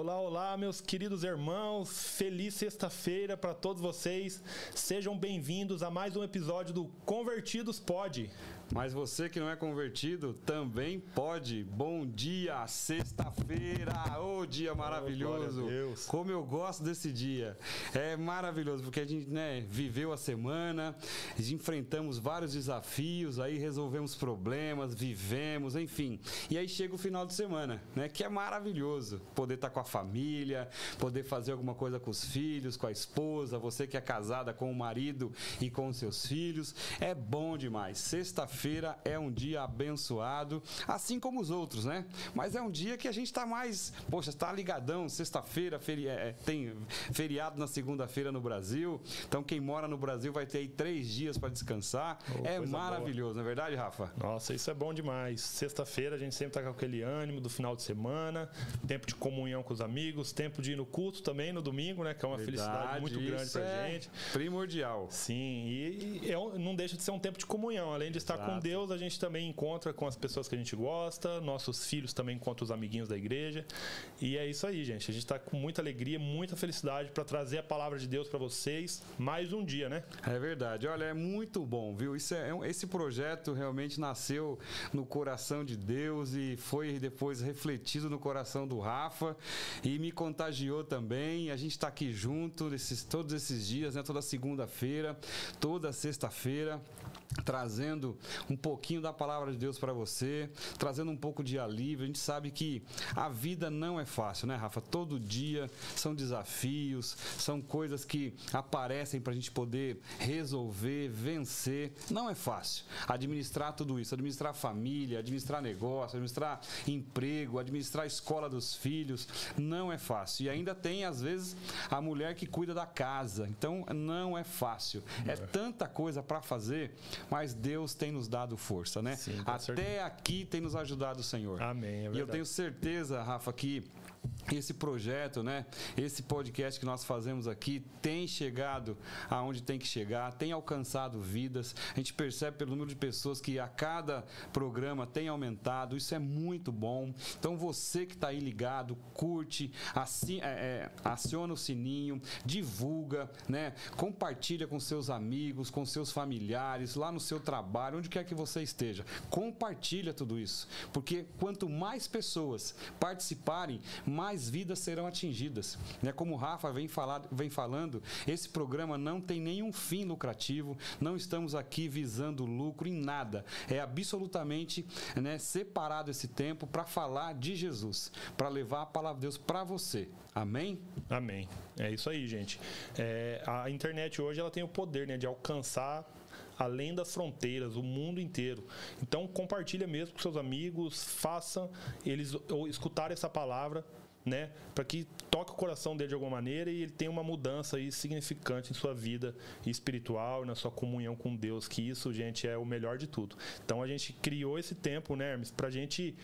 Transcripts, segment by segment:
Olá, olá, meus queridos irmãos. Feliz sexta-feira para todos vocês. Sejam bem-vindos a mais um episódio do Convertidos Pode. Mas você que não é convertido também pode. Bom dia, sexta-feira, ô oh, dia maravilhoso. Oh, Como eu gosto desse dia. É maravilhoso porque a gente, né, viveu a semana, enfrentamos vários desafios, aí resolvemos problemas, vivemos, enfim. E aí chega o final de semana, né, que é maravilhoso poder estar tá com a família, poder fazer alguma coisa com os filhos, com a esposa, você que é casada com o marido e com os seus filhos. É bom demais. Sexta-feira Sexta-feira é um dia abençoado, assim como os outros, né? Mas é um dia que a gente está mais, poxa, está ligadão. Sexta-feira feri é, tem feriado na segunda-feira no Brasil. Então quem mora no Brasil vai ter aí três dias para descansar. Oh, é maravilhoso, boa. não é verdade, Rafa? Nossa, isso é bom demais. Sexta-feira a gente sempre está com aquele ânimo do final de semana, tempo de comunhão com os amigos, tempo de ir no culto também no domingo, né? Que é uma verdade, felicidade muito grande pra é gente. Primordial. Sim, e, e é, não deixa de ser um tempo de comunhão, além de estar Exato com Deus, a gente também encontra com as pessoas que a gente gosta, nossos filhos também encontram os amiguinhos da igreja. E é isso aí, gente. A gente está com muita alegria, muita felicidade para trazer a palavra de Deus para vocês mais um dia, né? É verdade. Olha, é muito bom, viu? Isso é, é esse projeto realmente nasceu no coração de Deus e foi depois refletido no coração do Rafa e me contagiou também. A gente está aqui junto esses, todos esses dias, né? Toda segunda-feira, toda sexta-feira trazendo um pouquinho da palavra de Deus para você, trazendo um pouco de alívio. A gente sabe que a vida não é fácil, né, Rafa? Todo dia são desafios, são coisas que aparecem para a gente poder resolver, vencer. Não é fácil administrar tudo isso, administrar família, administrar negócio, administrar emprego, administrar a escola dos filhos. Não é fácil. E ainda tem, às vezes, a mulher que cuida da casa. Então, não é fácil. É, é tanta coisa para fazer mas Deus tem nos dado força, né? Sim, Até certeza. aqui tem nos ajudado o Senhor. Amém. É e eu tenho certeza, Rafa, que esse projeto, né? Esse podcast que nós fazemos aqui tem chegado aonde tem que chegar, tem alcançado vidas. A gente percebe pelo número de pessoas que a cada programa tem aumentado. Isso é muito bom. Então você que está aí ligado, curte, assim, é, é, aciona o sininho, divulga, né? Compartilha com seus amigos, com seus familiares, lá no seu trabalho, onde quer que você esteja. Compartilha tudo isso, porque quanto mais pessoas participarem, mais vidas serão atingidas. Né? Como o Rafa vem, falar, vem falando, esse programa não tem nenhum fim lucrativo, não estamos aqui visando lucro em nada. É absolutamente né, separado esse tempo para falar de Jesus, para levar a palavra de Deus para você. Amém? Amém. É isso aí, gente. É, a internet hoje ela tem o poder né, de alcançar além das fronteiras, o mundo inteiro. Então compartilha mesmo com seus amigos, faça eles escutar essa palavra né? Para que toque o coração dele de alguma maneira e ele tenha uma mudança aí significante em sua vida espiritual, na sua comunhão com Deus, que isso, gente, é o melhor de tudo. Então a gente criou esse tempo, né, Hermes, pra gente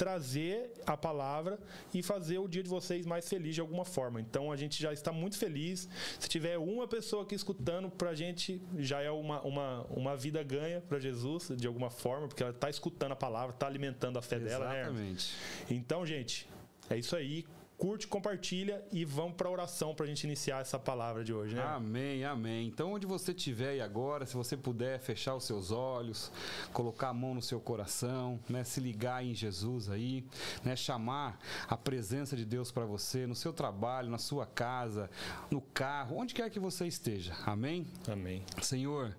trazer a palavra e fazer o dia de vocês mais feliz de alguma forma. Então a gente já está muito feliz. Se tiver uma pessoa aqui escutando, pra gente já é uma, uma, uma vida ganha para Jesus, de alguma forma, porque ela está escutando a palavra, está alimentando a fé Exatamente. dela, né? Exatamente. Então, gente, é isso aí curte, compartilha e vamos para a oração para a gente iniciar essa palavra de hoje, né? Amém, amém. Então, onde você estiver aí agora, se você puder fechar os seus olhos, colocar a mão no seu coração, né, se ligar em Jesus aí, né, chamar a presença de Deus para você no seu trabalho, na sua casa, no carro, onde quer que você esteja. Amém? Amém. Senhor,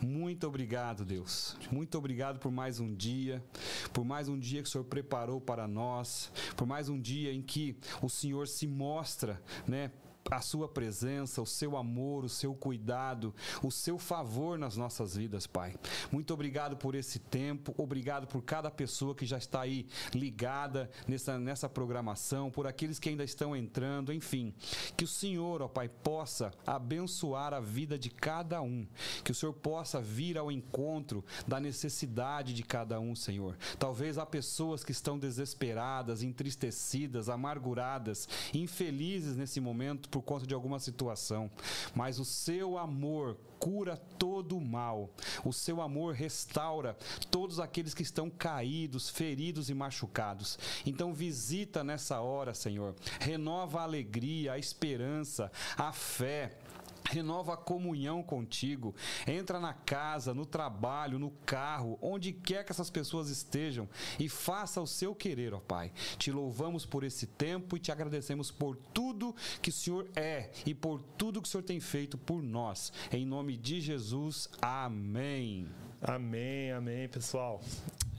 muito obrigado, Deus. Muito obrigado por mais um dia, por mais um dia que o Senhor preparou para nós, por mais um dia em que o Senhor se mostra, né, a sua presença, o seu amor, o seu cuidado, o seu favor nas nossas vidas, Pai. Muito obrigado por esse tempo, obrigado por cada pessoa que já está aí ligada nessa, nessa programação, por aqueles que ainda estão entrando, enfim. Que o Senhor, ó Pai, possa abençoar a vida de cada um, que o Senhor possa vir ao encontro da necessidade de cada um, Senhor. Talvez há pessoas que estão desesperadas, entristecidas, amarguradas, infelizes nesse momento por conta de alguma situação, mas o seu amor cura todo o mal. O seu amor restaura todos aqueles que estão caídos, feridos e machucados. Então visita nessa hora, Senhor. Renova a alegria, a esperança, a fé renova a comunhão contigo. Entra na casa, no trabalho, no carro, onde quer que essas pessoas estejam e faça o seu querer, ó Pai. Te louvamos por esse tempo e te agradecemos por tudo que o Senhor é e por tudo que o Senhor tem feito por nós. Em nome de Jesus, amém. Amém, amém, pessoal.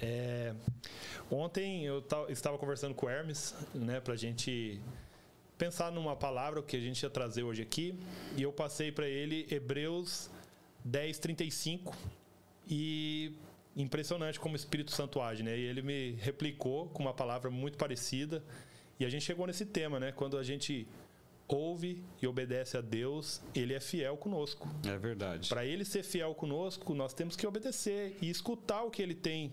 É, ontem eu estava conversando com o Hermes, né, pra gente pensar numa palavra que a gente ia trazer hoje aqui, e eu passei para ele Hebreus 10, 35, e impressionante como o Espírito Santo age, né? E ele me replicou com uma palavra muito parecida, e a gente chegou nesse tema, né? Quando a gente ouve e obedece a Deus, ele é fiel conosco. É verdade. Para ele ser fiel conosco, nós temos que obedecer e escutar o que ele tem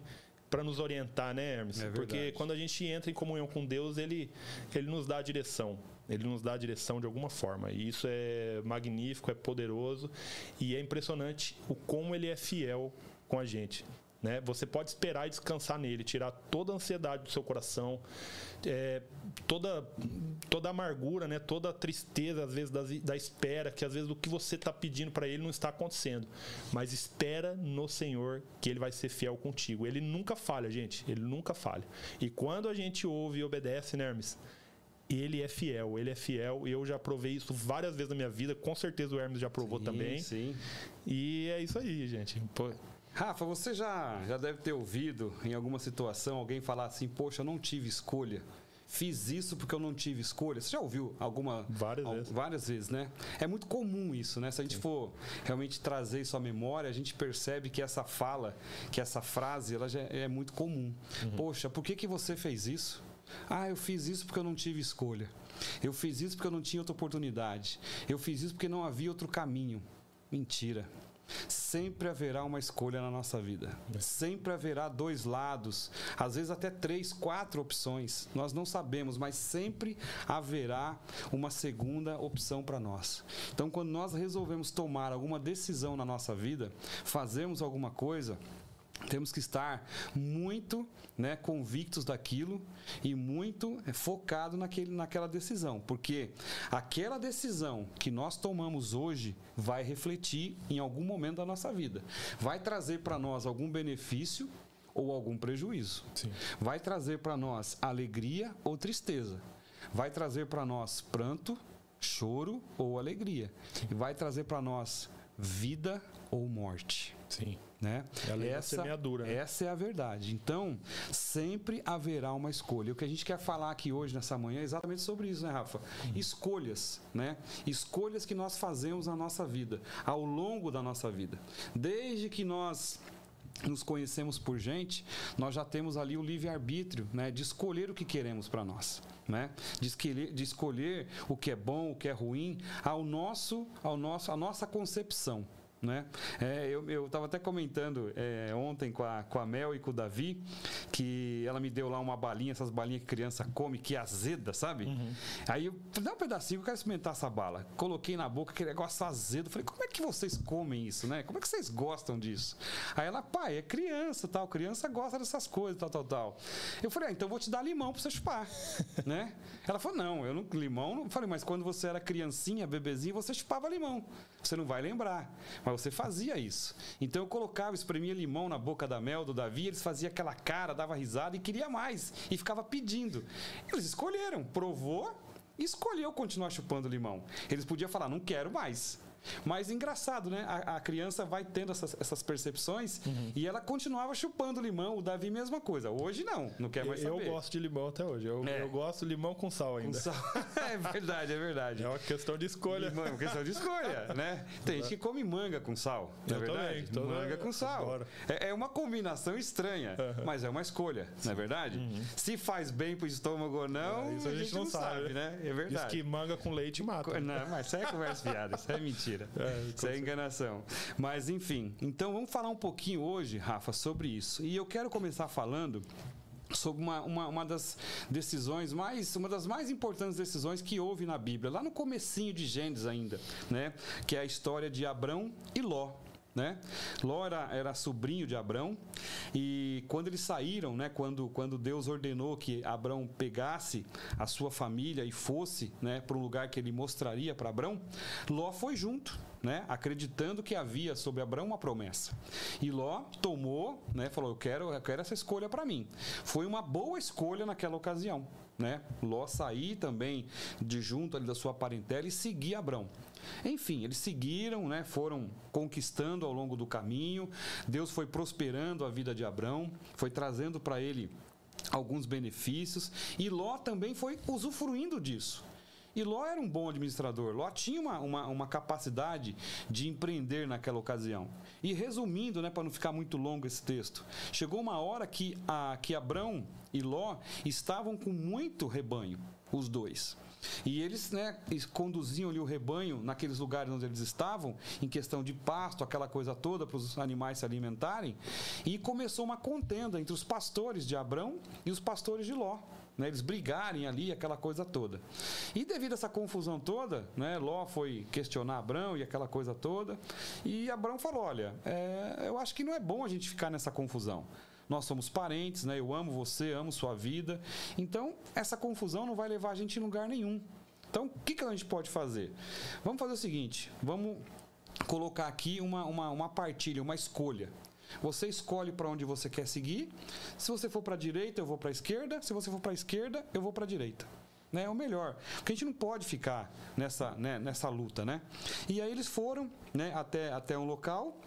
para nos orientar, né, Hermes? É Porque quando a gente entra em comunhão com Deus, ele, ele nos dá a direção. Ele nos dá a direção de alguma forma. E isso é magnífico, é poderoso e é impressionante o como ele é fiel com a gente. Né? Você pode esperar e descansar nele, tirar toda a ansiedade do seu coração, é, toda, toda a amargura, né? toda a tristeza, às vezes, da, da espera, que às vezes o que você está pedindo para ele não está acontecendo. Mas espera no Senhor que ele vai ser fiel contigo. Ele nunca falha, gente. Ele nunca falha. E quando a gente ouve e obedece, né, Hermes? Ele é fiel, ele é fiel. E eu já provei isso várias vezes na minha vida. Com certeza o Hermes já provou sim, também. Sim. E é isso aí, gente. Pô, Rafa, você já, já deve ter ouvido em alguma situação alguém falar assim: Poxa, eu não tive escolha. Fiz isso porque eu não tive escolha. Você já ouviu alguma. Várias vezes. Várias vezes, né? É muito comum isso, né? Se a gente Sim. for realmente trazer isso à memória, a gente percebe que essa fala, que essa frase, ela já é muito comum. Uhum. Poxa, por que, que você fez isso? Ah, eu fiz isso porque eu não tive escolha. Eu fiz isso porque eu não tinha outra oportunidade. Eu fiz isso porque não havia outro caminho. Mentira. Sempre haverá uma escolha na nossa vida. Sempre haverá dois lados, às vezes até três, quatro opções. Nós não sabemos, mas sempre haverá uma segunda opção para nós. Então, quando nós resolvemos tomar alguma decisão na nossa vida, fazemos alguma coisa, temos que estar muito né, convictos daquilo e muito é, focado naquele, naquela decisão, porque aquela decisão que nós tomamos hoje vai refletir em algum momento da nossa vida, vai trazer para nós algum benefício ou algum prejuízo, Sim. vai trazer para nós alegria ou tristeza, vai trazer para nós pranto, choro ou alegria, e vai trazer para nós vida ou morte. Sim. Né? É essa, semeadura, né? essa é a verdade. Então, sempre haverá uma escolha. O que a gente quer falar aqui hoje, nessa manhã, é exatamente sobre isso, né, Rafa? Hum. Escolhas, né? Escolhas que nós fazemos na nossa vida, ao longo da nossa vida. Desde que nós nos conhecemos por gente, nós já temos ali o livre-arbítrio né, de escolher o que queremos para nós. Né? De, escolher, de escolher o que é bom, o que é ruim, ao nosso, ao nosso, a nossa concepção. Né? É, eu estava até comentando é, ontem com a, com a Mel e com o Davi que ela me deu lá uma balinha, essas balinhas que criança come, que azeda, sabe? Uhum. Aí eu dá um pedacinho, eu quero experimentar essa bala. Coloquei na boca, aquele negócio azedo. Falei, como é que vocês comem isso, né? Como é que vocês gostam disso? Aí ela, pai, é criança, tal. Criança gosta dessas coisas, tal, tal, tal. Eu falei, ah, então vou te dar limão para você chupar, né? Ela falou, não, eu não, limão, não. Eu falei, mas quando você era criancinha, bebezinho, você chupava limão. Você não vai lembrar. Mas você fazia isso. Então eu colocava, espremia limão na boca da Mel, do Davi, eles faziam aquela cara, dava risada e queria mais. E ficava pedindo. Eles escolheram, provou escolheu continuar chupando limão. Eles podiam falar, não quero mais. Mas engraçado, né? A, a criança vai tendo essas, essas percepções uhum. e ela continuava chupando limão. O Davi, mesma coisa. Hoje não, não quer mais saber. Eu gosto de limão até hoje. Eu, é. eu gosto de limão com sal ainda. Com sal. é verdade, é verdade. É uma questão de escolha. Limão, é uma questão de escolha, né? Tem gente que come manga com sal, não é verdade? Também, manga com sal. É, é, uma combinação estranha, uhum. mas é uma escolha, não é verdade? Uhum. Se faz bem pro estômago ou não, é, isso a gente, a gente não, não sabe, sabe, né? É verdade. Diz que manga com leite mata. Não, mas isso é conversa fiada, isso é mentira mentira. É, isso é enganação. Mas, enfim. Então, vamos falar um pouquinho hoje, Rafa, sobre isso. E eu quero começar falando sobre uma, uma, uma, das decisões mais uma das mais importantes decisões que houve na Bíblia lá no comecinho de Gênesis ainda né que é a história de Abrão e Ló né? Ló era, era sobrinho de Abrão e quando eles saíram, né, quando, quando Deus ordenou que Abrão pegasse a sua família e fosse né, para um lugar que ele mostraria para Abrão, Ló foi junto. Né, acreditando que havia sobre Abraão uma promessa. E Ló tomou, né, falou: eu quero, eu quero essa escolha para mim. Foi uma boa escolha naquela ocasião. Né? Ló sair também de junto ali da sua parentela e seguir Abraão. Enfim, eles seguiram, né, foram conquistando ao longo do caminho. Deus foi prosperando a vida de Abraão, foi trazendo para ele alguns benefícios e Ló também foi usufruindo disso. E Ló era um bom administrador. Ló tinha uma, uma, uma capacidade de empreender naquela ocasião. E resumindo, né, para não ficar muito longo esse texto, chegou uma hora que, a, que Abrão e Ló estavam com muito rebanho, os dois. E eles né, conduziam o rebanho naqueles lugares onde eles estavam, em questão de pasto, aquela coisa toda, para os animais se alimentarem. E começou uma contenda entre os pastores de Abrão e os pastores de Ló. Né, eles brigarem ali, aquela coisa toda. E devido a essa confusão toda, né, Ló foi questionar Abrão e aquela coisa toda. E Abrão falou: Olha, é, eu acho que não é bom a gente ficar nessa confusão nós somos parentes, né? Eu amo você, amo sua vida. Então, essa confusão não vai levar a gente em lugar nenhum. Então, o que, que a gente pode fazer? Vamos fazer o seguinte: vamos colocar aqui uma, uma, uma partilha, uma escolha. Você escolhe para onde você quer seguir. Se você for para a direita, eu vou para a esquerda. Se você for para a esquerda, eu vou para a direita. Né? É o melhor. Porque a gente não pode ficar nessa, né, nessa luta, né? E aí eles foram né, até, até um local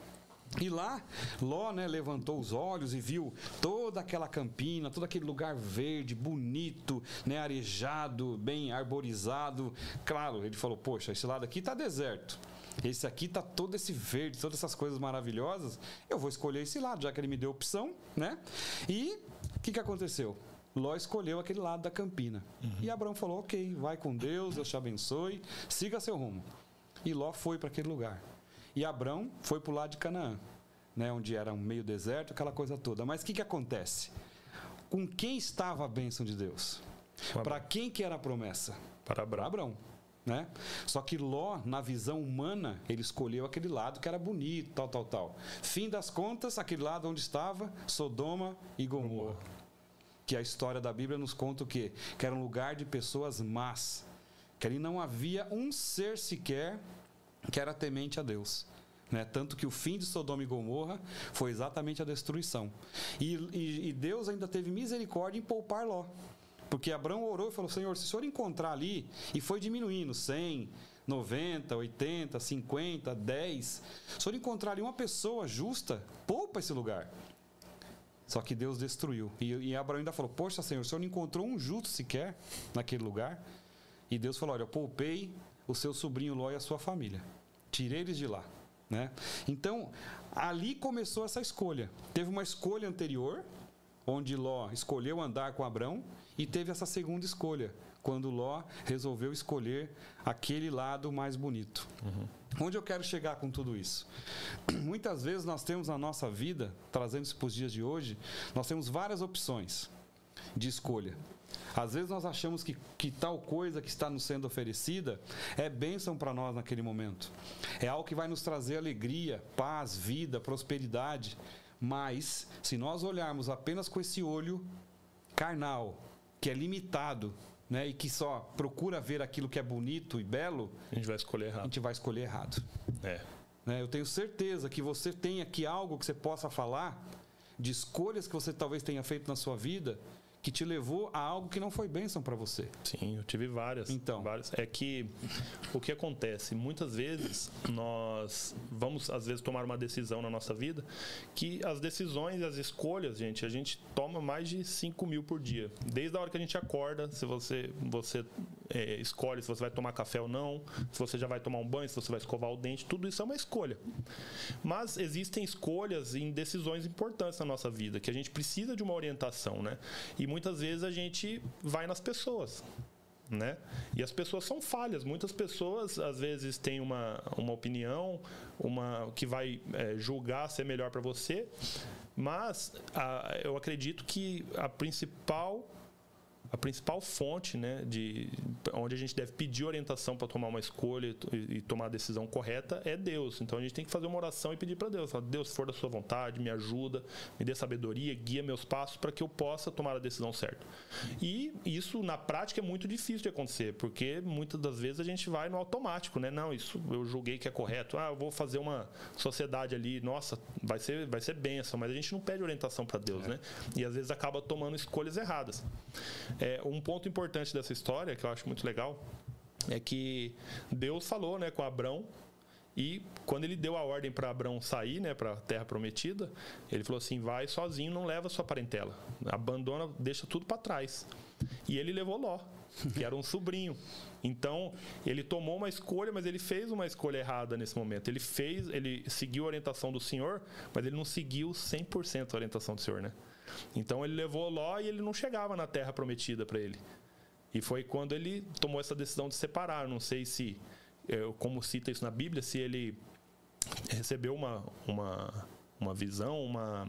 e lá, Ló né, levantou os olhos e viu toda aquela campina, todo aquele lugar verde, bonito, né, arejado, bem arborizado. Claro, ele falou: Poxa, esse lado aqui está deserto. Esse aqui tá todo esse verde, todas essas coisas maravilhosas. Eu vou escolher esse lado, já que ele me deu opção, né? E o que, que aconteceu? Ló escolheu aquele lado da campina. Uhum. E Abraão falou: Ok, vai com Deus, Deus te abençoe, siga seu rumo. E Ló foi para aquele lugar. E Abrão foi para o lado de Canaã, né, onde era um meio deserto, aquela coisa toda. Mas o que, que acontece? Com quem estava a bênção de Deus? Para quem que era a promessa? Para Abrão. Abrão. Né? Só que Ló, na visão humana, ele escolheu aquele lado que era bonito, tal, tal, tal. Fim das contas, aquele lado onde estava Sodoma e Gomorra. Que a história da Bíblia nos conta o quê? Que era um lugar de pessoas más. Que ali não havia um ser sequer que era temente a Deus. Né? Tanto que o fim de Sodoma e Gomorra foi exatamente a destruição. E, e, e Deus ainda teve misericórdia em poupar Ló. Porque Abraão orou e falou: Senhor, se o senhor encontrar ali, e foi diminuindo 100, 90, 80, 50, 10, se o senhor encontrar ali uma pessoa justa, poupa esse lugar. Só que Deus destruiu. E, e Abraão ainda falou: Poxa, Senhor, o senhor não encontrou um justo sequer naquele lugar? E Deus falou: Olha, eu poupei o seu sobrinho Ló e a sua família. Tirei eles de lá. Né? Então, ali começou essa escolha. Teve uma escolha anterior, onde Ló escolheu andar com Abrão, e teve essa segunda escolha, quando Ló resolveu escolher aquele lado mais bonito. Uhum. Onde eu quero chegar com tudo isso? Muitas vezes nós temos na nossa vida, trazendo isso para os dias de hoje, nós temos várias opções de escolha. Às vezes nós achamos que, que tal coisa que está nos sendo oferecida é bênção para nós naquele momento. É algo que vai nos trazer alegria, paz, vida, prosperidade. Mas, se nós olharmos apenas com esse olho carnal, que é limitado, né, e que só procura ver aquilo que é bonito e belo, a gente vai escolher errado. A gente vai escolher errado. É. Né, eu tenho certeza que você tem aqui algo que você possa falar de escolhas que você talvez tenha feito na sua vida que te levou a algo que não foi bênção para você. Sim, eu tive várias. Então. Várias. É que o que acontece? Muitas vezes nós vamos, às vezes, tomar uma decisão na nossa vida que as decisões e as escolhas, gente, a gente toma mais de 5 mil por dia. Desde a hora que a gente acorda, se você, você é, escolhe se você vai tomar café ou não, se você já vai tomar um banho, se você vai escovar o dente, tudo isso é uma escolha. Mas existem escolhas em decisões importantes na nossa vida, que a gente precisa de uma orientação, né? E muitas vezes a gente vai nas pessoas. Né? E as pessoas são falhas. Muitas pessoas às vezes têm uma, uma opinião, uma que vai é, julgar ser melhor para você, Mas a, eu acredito que a principal a principal fonte né, de onde a gente deve pedir orientação para tomar uma escolha e, e, tomar a decisão correta é Deus. Então a gente tem que fazer uma oração e pedir para Deus: Deus, se for da sua vontade, me ajuda, me dê sabedoria, guia meus passos para que eu possa tomar a decisão certa. E isso na prática é muito difícil de acontecer, porque muitas das vezes a gente vai no automático, né? Não, isso eu julguei que é correto. Ah, eu vou fazer uma sociedade ali, nossa, vai ser, vai ser benção, mas a gente não pede orientação para Deus, é. né? E às vezes acaba tomando escolhas erradas. É, um ponto importante dessa história, que eu acho muito legal, é que Deus falou né, com Abrão e quando ele deu a ordem para Abrão sair, né, para a terra prometida, ele falou assim: vai sozinho, não leva sua parentela, abandona, deixa tudo para trás. E ele levou Ló, que era um sobrinho. Então, ele tomou uma escolha, mas ele fez uma escolha errada nesse momento. Ele fez, ele seguiu a orientação do Senhor, mas ele não seguiu 100% a orientação do Senhor, né? Então ele levou Ló e ele não chegava na terra prometida para ele. E foi quando ele tomou essa decisão de separar. Não sei se, é, como cita isso na Bíblia, se ele recebeu uma, uma, uma visão, uma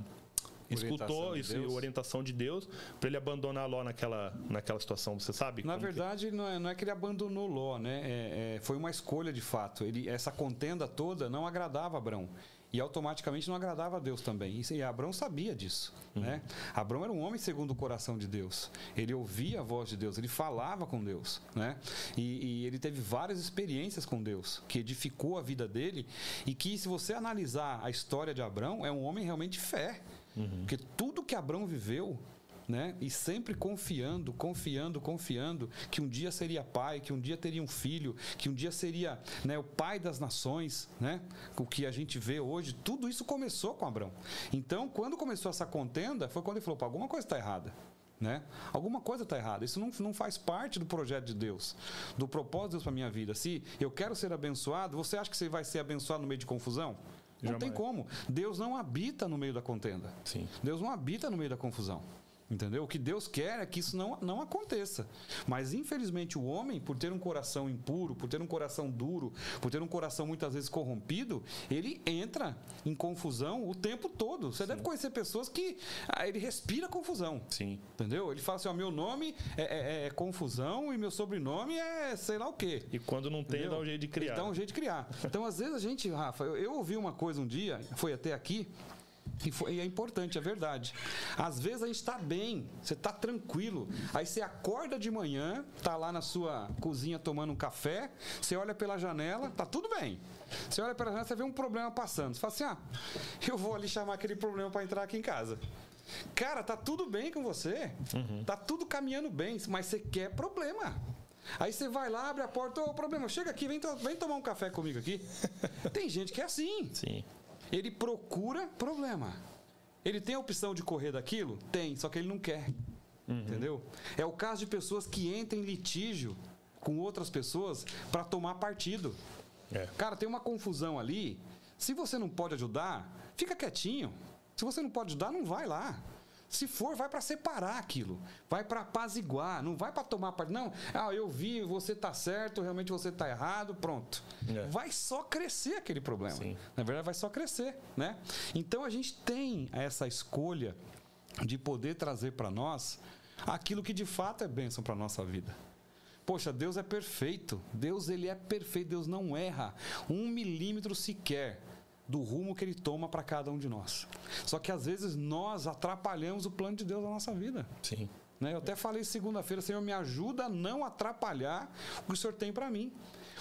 escutou isso, de orientação de Deus para ele abandonar Ló naquela, naquela situação. Você sabe? Na verdade, que... não, é, não é que ele abandonou Ló, né? É, é, foi uma escolha de fato. Ele, essa contenda toda não agradava Abrão e automaticamente não agradava a Deus também. E Abraão sabia disso. Uhum. Né? Abraão era um homem segundo o coração de Deus. Ele ouvia a voz de Deus, ele falava com Deus. Né? E, e, ele teve várias experiências com Deus, que edificou a vida dele. E que, se você analisar a história de Abraão, é um homem realmente de fé. Uhum. Porque tudo que Abraão viveu né? E sempre confiando, confiando, confiando que um dia seria pai, que um dia teria um filho, que um dia seria né, o pai das nações, né? O que a gente vê hoje, tudo isso começou com Abraão. Então, quando começou essa contenda, foi quando ele falou: alguma coisa está errada. Né? Alguma coisa está errada. Isso não, não faz parte do projeto de Deus, do propósito de Deus para minha vida. Se eu quero ser abençoado, você acha que você vai ser abençoado no meio de confusão? Não Jamais. tem como. Deus não habita no meio da contenda. Sim. Deus não habita no meio da confusão. Entendeu? O que Deus quer é que isso não, não aconteça. Mas, infelizmente, o homem, por ter um coração impuro, por ter um coração duro, por ter um coração muitas vezes corrompido, ele entra em confusão o tempo todo. Você Sim. deve conhecer pessoas que ah, ele respira confusão. Sim. Entendeu? Ele fala assim: ó, meu nome é, é, é, confusão e meu sobrenome é sei lá o quê. E quando não tem, Entendeu? dá um jeito de criar. Ele dá um jeito de criar. Então, às vezes, a gente, Rafa, eu, eu ouvi uma coisa um dia, foi até aqui. E, foi, e é importante, é verdade. Às vezes a gente está bem, você está tranquilo. Aí você acorda de manhã, está lá na sua cozinha tomando um café, você olha pela janela, tá tudo bem. Você olha pela janela, você vê um problema passando. Você fala assim: ah, eu vou ali chamar aquele problema para entrar aqui em casa. Cara, tá tudo bem com você. Uhum. Tá tudo caminhando bem, mas você quer problema. Aí você vai lá, abre a porta, ô, problema, chega aqui, vem, to vem tomar um café comigo aqui. Tem gente que é assim. Sim. Ele procura problema. Ele tem a opção de correr daquilo? Tem, só que ele não quer. Uhum. Entendeu? É o caso de pessoas que entram em litígio com outras pessoas para tomar partido. É. Cara, tem uma confusão ali. Se você não pode ajudar, fica quietinho. Se você não pode ajudar, não vai lá. Se for, vai para separar aquilo, vai para apaziguar, não vai para tomar parte. Não, ah, eu vi, você tá certo, realmente você tá errado, pronto. É. Vai só crescer aquele problema. Sim. Na verdade, vai só crescer, né? Então a gente tem essa escolha de poder trazer para nós aquilo que de fato é bênção para nossa vida. Poxa, Deus é perfeito. Deus ele é perfeito. Deus não erra um milímetro sequer do rumo que ele toma para cada um de nós. Só que às vezes nós atrapalhamos o plano de Deus na nossa vida. Sim. Né? Eu até falei segunda-feira, Senhor, me ajuda a não atrapalhar o que o Senhor tem para mim.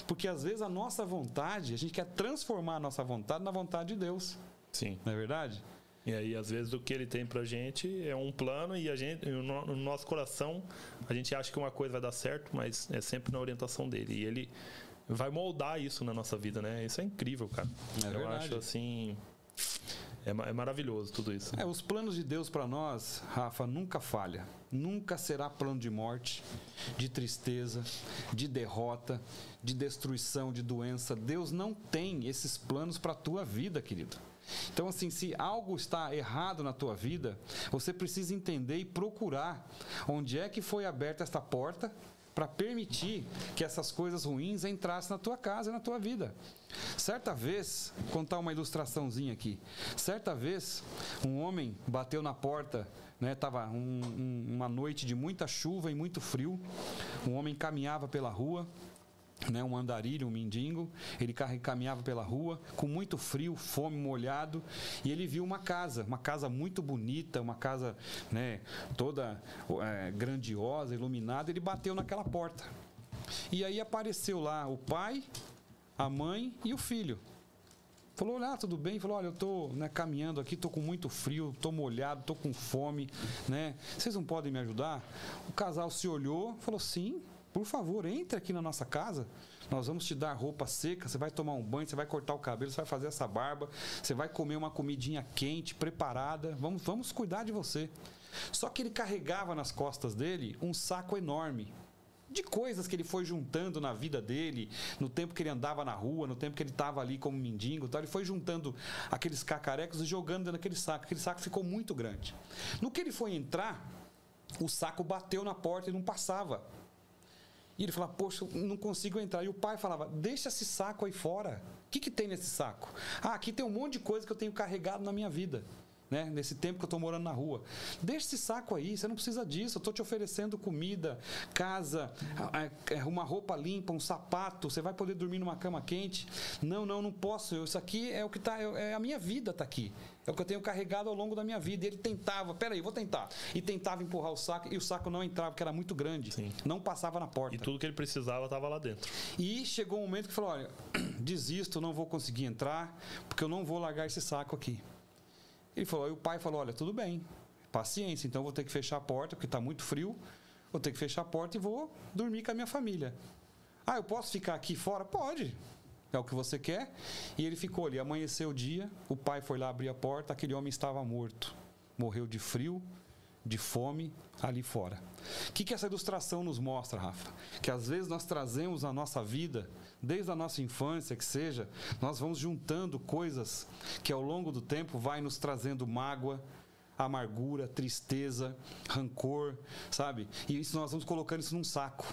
Porque às vezes a nossa vontade, a gente quer transformar a nossa vontade na vontade de Deus. Sim. Não é verdade? E aí, às vezes, o que ele tem pra gente é um plano e a gente, no nosso coração, a gente acha que uma coisa vai dar certo, mas é sempre na orientação dele. E ele vai moldar isso na nossa vida, né? Isso é incrível, cara. É Eu verdade. acho assim. É, é, maravilhoso tudo isso. É, os planos de Deus para nós, Rafa, nunca falha. Nunca será plano de morte, de tristeza, de derrota, de destruição, de doença. Deus não tem esses planos para a tua vida, querido. Então, assim, se algo está errado na tua vida, você precisa entender e procurar onde é que foi aberta esta porta para permitir que essas coisas ruins entrassem na tua casa e na tua vida. Certa vez, contar uma ilustraçãozinha aqui. Certa vez, um homem bateu na porta né? Tava um, um, uma noite de muita chuva e muito frio. Um homem caminhava pela rua né, um andarilho, um mendigo, ele caminhava pela rua com muito frio, fome, molhado, e ele viu uma casa, uma casa muito bonita, uma casa né, toda é, grandiosa, iluminada. Ele bateu naquela porta. E aí apareceu lá o pai, a mãe e o filho. Falou, olha, tudo bem? Falou, olha, eu estou né, caminhando aqui, estou com muito frio, estou molhado, estou com fome, né? Vocês não podem me ajudar? O casal se olhou, falou, sim, por favor, entre aqui na nossa casa. Nós vamos te dar roupa seca, você vai tomar um banho, você vai cortar o cabelo, você vai fazer essa barba, você vai comer uma comidinha quente, preparada. Vamos, vamos cuidar de você. Só que ele carregava nas costas dele um saco enorme de coisas que ele foi juntando na vida dele, no tempo que ele andava na rua, no tempo que ele estava ali como mendigo, tal, ele foi juntando aqueles cacarecos e jogando dentro daquele saco. Aquele saco ficou muito grande. No que ele foi entrar, o saco bateu na porta e não passava. E ele falava, poxa, não consigo entrar. E o pai falava, deixa esse saco aí fora. O que, que tem nesse saco? Ah, aqui tem um monte de coisa que eu tenho carregado na minha vida. Né? Nesse tempo que eu estou morando na rua. Deixa esse saco aí, você não precisa disso. Eu estou te oferecendo comida, casa, é, uma roupa limpa, um sapato. Você vai poder dormir numa cama quente. Não, não, não posso. Isso aqui é o que está. É, é a minha vida está aqui. É o que eu tenho carregado ao longo da minha vida. E ele tentava, peraí, vou tentar. E tentava empurrar o saco e o saco não entrava, porque era muito grande. Sim. Não passava na porta. E tudo que ele precisava estava lá dentro. E chegou um momento que falou: olha, desisto, não vou conseguir entrar, porque eu não vou largar esse saco aqui. Ele falou, aí o pai falou, olha, tudo bem, paciência, então vou ter que fechar a porta, porque está muito frio, vou ter que fechar a porta e vou dormir com a minha família. Ah, eu posso ficar aqui fora? Pode. É o que você quer. E ele ficou ali. Amanheceu o dia, o pai foi lá abrir a porta, aquele homem estava morto. Morreu de frio, de fome ali fora. O que, que essa ilustração nos mostra, Rafa? Que às vezes nós trazemos na nossa vida, desde a nossa infância que seja, nós vamos juntando coisas que ao longo do tempo vai nos trazendo mágoa, amargura, tristeza, rancor, sabe? E isso nós vamos colocando isso num saco.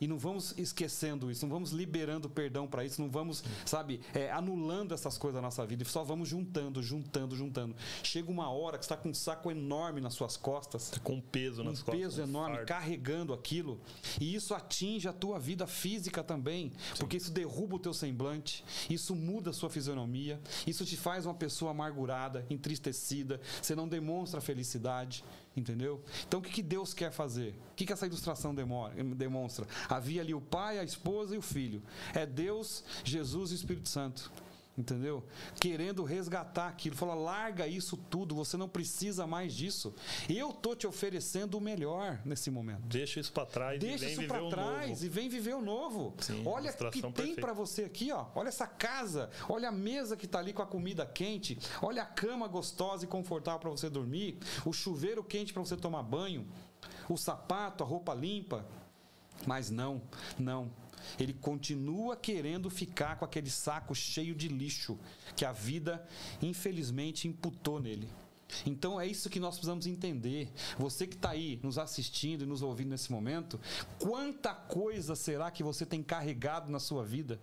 E não vamos esquecendo isso, não vamos liberando perdão para isso, não vamos, sabe, é, anulando essas coisas da nossa vida, só vamos juntando, juntando, juntando. Chega uma hora que está com um saco enorme nas suas costas, tá com peso nas um costas, peso enorme, fardo. carregando aquilo, e isso atinge a tua vida física também, Sim. porque isso derruba o teu semblante, isso muda a sua fisionomia, isso te faz uma pessoa amargurada, entristecida, você não demonstra felicidade. Entendeu? Então o que, que Deus quer fazer? O que, que essa ilustração demonstra? Havia ali o pai, a esposa e o filho. É Deus, Jesus e o Espírito Santo entendeu? Querendo resgatar aquilo. Fala, larga isso tudo, você não precisa mais disso. Eu tô te oferecendo o melhor nesse momento. Deixa isso para trás Deixa e vem isso para trás novo. e vem viver o novo. Sim, Olha o que tem para você aqui, ó. Olha essa casa, olha a mesa que tá ali com a comida quente, olha a cama gostosa e confortável para você dormir, o chuveiro quente para você tomar banho, o sapato, a roupa limpa. Mas não, não ele continua querendo ficar com aquele saco cheio de lixo que a vida, infelizmente, imputou nele. Então é isso que nós precisamos entender. Você que está aí nos assistindo e nos ouvindo nesse momento, quanta coisa será que você tem carregado na sua vida?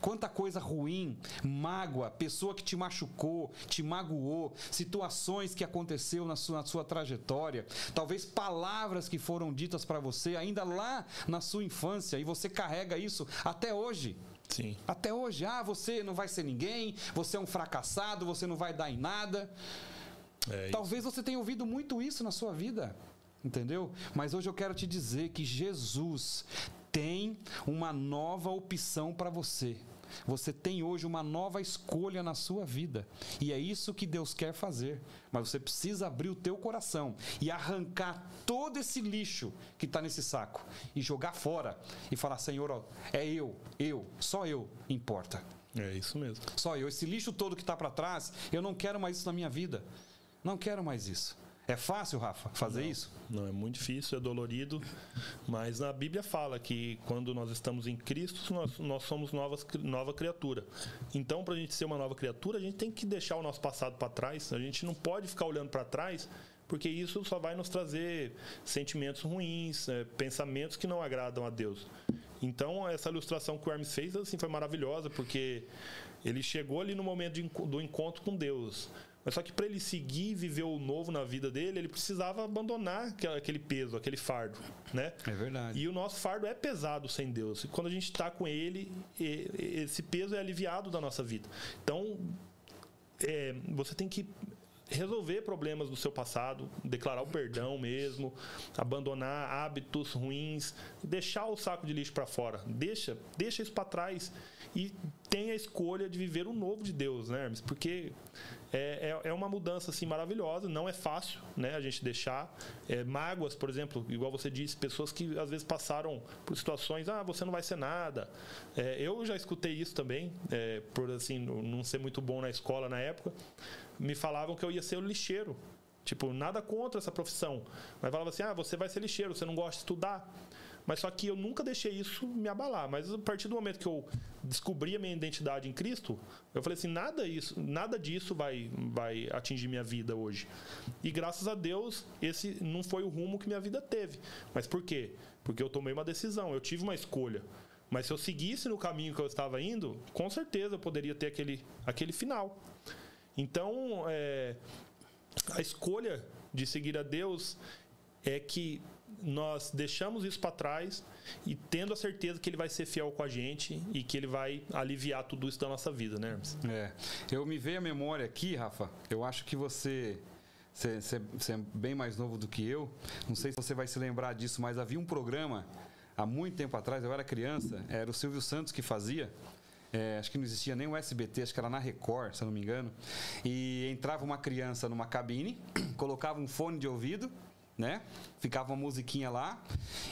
Quanta coisa ruim, mágoa, pessoa que te machucou, te magoou, situações que aconteceu na sua, na sua trajetória, talvez palavras que foram ditas para você ainda lá na sua infância e você carrega isso até hoje. Sim. Até hoje, ah, você não vai ser ninguém, você é um fracassado, você não vai dar em nada. É Talvez você tenha ouvido muito isso na sua vida, entendeu? Mas hoje eu quero te dizer que Jesus tem uma nova opção para você. Você tem hoje uma nova escolha na sua vida. E é isso que Deus quer fazer. Mas você precisa abrir o teu coração e arrancar todo esse lixo que está nesse saco e jogar fora e falar: Senhor, ó, é eu, eu, só eu importa. É isso mesmo. Só eu. Esse lixo todo que está para trás, eu não quero mais isso na minha vida. Não quero mais isso. É fácil, Rafa, fazer não, isso? Não, é muito difícil, é dolorido, mas a Bíblia fala que quando nós estamos em Cristo, nós, nós somos novas, nova criatura. Então, para a gente ser uma nova criatura, a gente tem que deixar o nosso passado para trás. A gente não pode ficar olhando para trás porque isso só vai nos trazer sentimentos ruins, é, pensamentos que não agradam a Deus. Então, essa ilustração que o Hermes fez assim, foi maravilhosa, porque ele chegou ali no momento de, do encontro com Deus. Mas só que para ele seguir e viver o novo na vida dele, ele precisava abandonar aquele peso, aquele fardo, né? É verdade. E o nosso fardo é pesado sem Deus. E quando a gente está com ele, esse peso é aliviado da nossa vida. Então, é, você tem que resolver problemas do seu passado, declarar o perdão mesmo, abandonar hábitos ruins, deixar o saco de lixo para fora, deixa, deixa isso para trás e tem a escolha de viver o novo de Deus, né, Hermes? Porque é, é, é, uma mudança assim maravilhosa, não é fácil, né? A gente deixar é, mágoas, por exemplo, igual você disse, pessoas que às vezes passaram por situações, ah, você não vai ser nada. É, eu já escutei isso também, é, por assim não ser muito bom na escola na época, me falavam que eu ia ser o lixeiro. Tipo, nada contra essa profissão, mas falava assim, ah, você vai ser lixeiro, você não gosta de estudar. Mas só que eu nunca deixei isso me abalar. Mas a partir do momento que eu descobri a minha identidade em Cristo, eu falei assim, nada isso, nada disso vai vai atingir minha vida hoje. E graças a Deus, esse não foi o rumo que minha vida teve. Mas por quê? Porque eu tomei uma decisão, eu tive uma escolha. Mas se eu seguisse no caminho que eu estava indo, com certeza eu poderia ter aquele, aquele final. Então, é, a escolha de seguir a Deus é que nós deixamos isso para trás e tendo a certeza que ele vai ser fiel com a gente e que ele vai aliviar tudo isso da nossa vida, né, Hermes? É. Eu me veio a memória aqui, Rafa. Eu acho que você você, é bem mais novo do que eu. Não sei se você vai se lembrar disso, mas havia um programa há muito tempo atrás, eu era criança, era o Silvio Santos que fazia. É, acho que não existia nem o SBT, acho que era na Record, se eu não me engano. E entrava uma criança numa cabine, colocava um fone de ouvido né? Ficava uma musiquinha lá,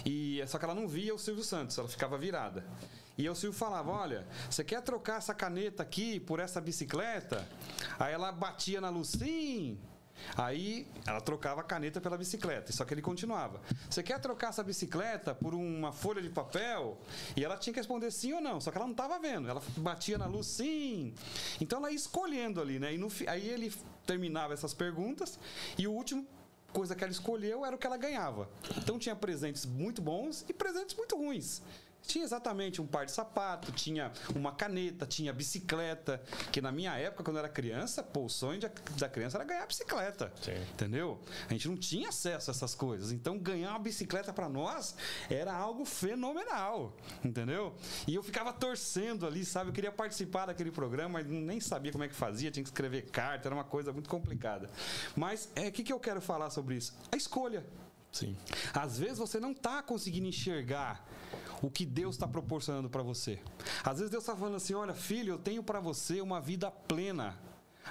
e só que ela não via o Silvio Santos, ela ficava virada. E o Silvio falava: Olha, você quer trocar essa caneta aqui por essa bicicleta? Aí ela batia na luz, sim. Aí ela trocava a caneta pela bicicleta, só que ele continuava. Você quer trocar essa bicicleta por uma folha de papel? E ela tinha que responder sim ou não, só que ela não estava vendo. Ela batia na luz sim. Então ela ia escolhendo ali, né? E no, aí ele terminava essas perguntas e o último coisa que ela escolheu era o que ela ganhava. Então tinha presentes muito bons e presentes muito ruins. Tinha exatamente um par de sapato, tinha uma caneta, tinha bicicleta. Que na minha época, quando eu era criança, pô, o sonho de, da criança era ganhar bicicleta. Sim. Entendeu? A gente não tinha acesso a essas coisas. Então, ganhar uma bicicleta para nós era algo fenomenal. Entendeu? E eu ficava torcendo ali, sabe? Eu queria participar daquele programa, mas nem sabia como é que fazia, tinha que escrever carta, era uma coisa muito complicada. Mas o é, que, que eu quero falar sobre isso? A escolha. Sim. Às vezes você não está conseguindo enxergar o que Deus está proporcionando para você. Às vezes Deus está falando assim: olha, filho, eu tenho para você uma vida plena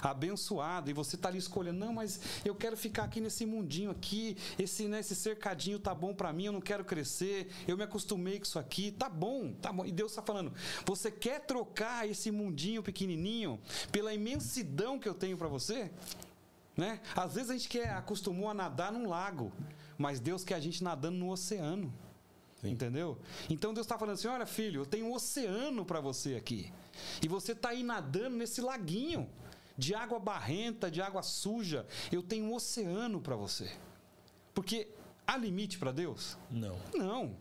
abençoada e você está ali escolhendo, não, mas eu quero ficar aqui nesse mundinho aqui, esse, né, esse cercadinho tá bom para mim, eu não quero crescer, eu me acostumei com isso aqui, tá bom, tá bom. E Deus está falando, você quer trocar esse mundinho pequenininho pela imensidão que eu tenho para você? Né? Às vezes a gente quer, acostumou a nadar num lago, mas Deus quer a gente nadando no oceano. Sim. Entendeu? Então Deus está falando assim: olha, filho, eu tenho um oceano para você aqui. E você está aí nadando nesse laguinho de água barrenta, de água suja. Eu tenho um oceano para você. Porque há limite para Deus? Não. Não.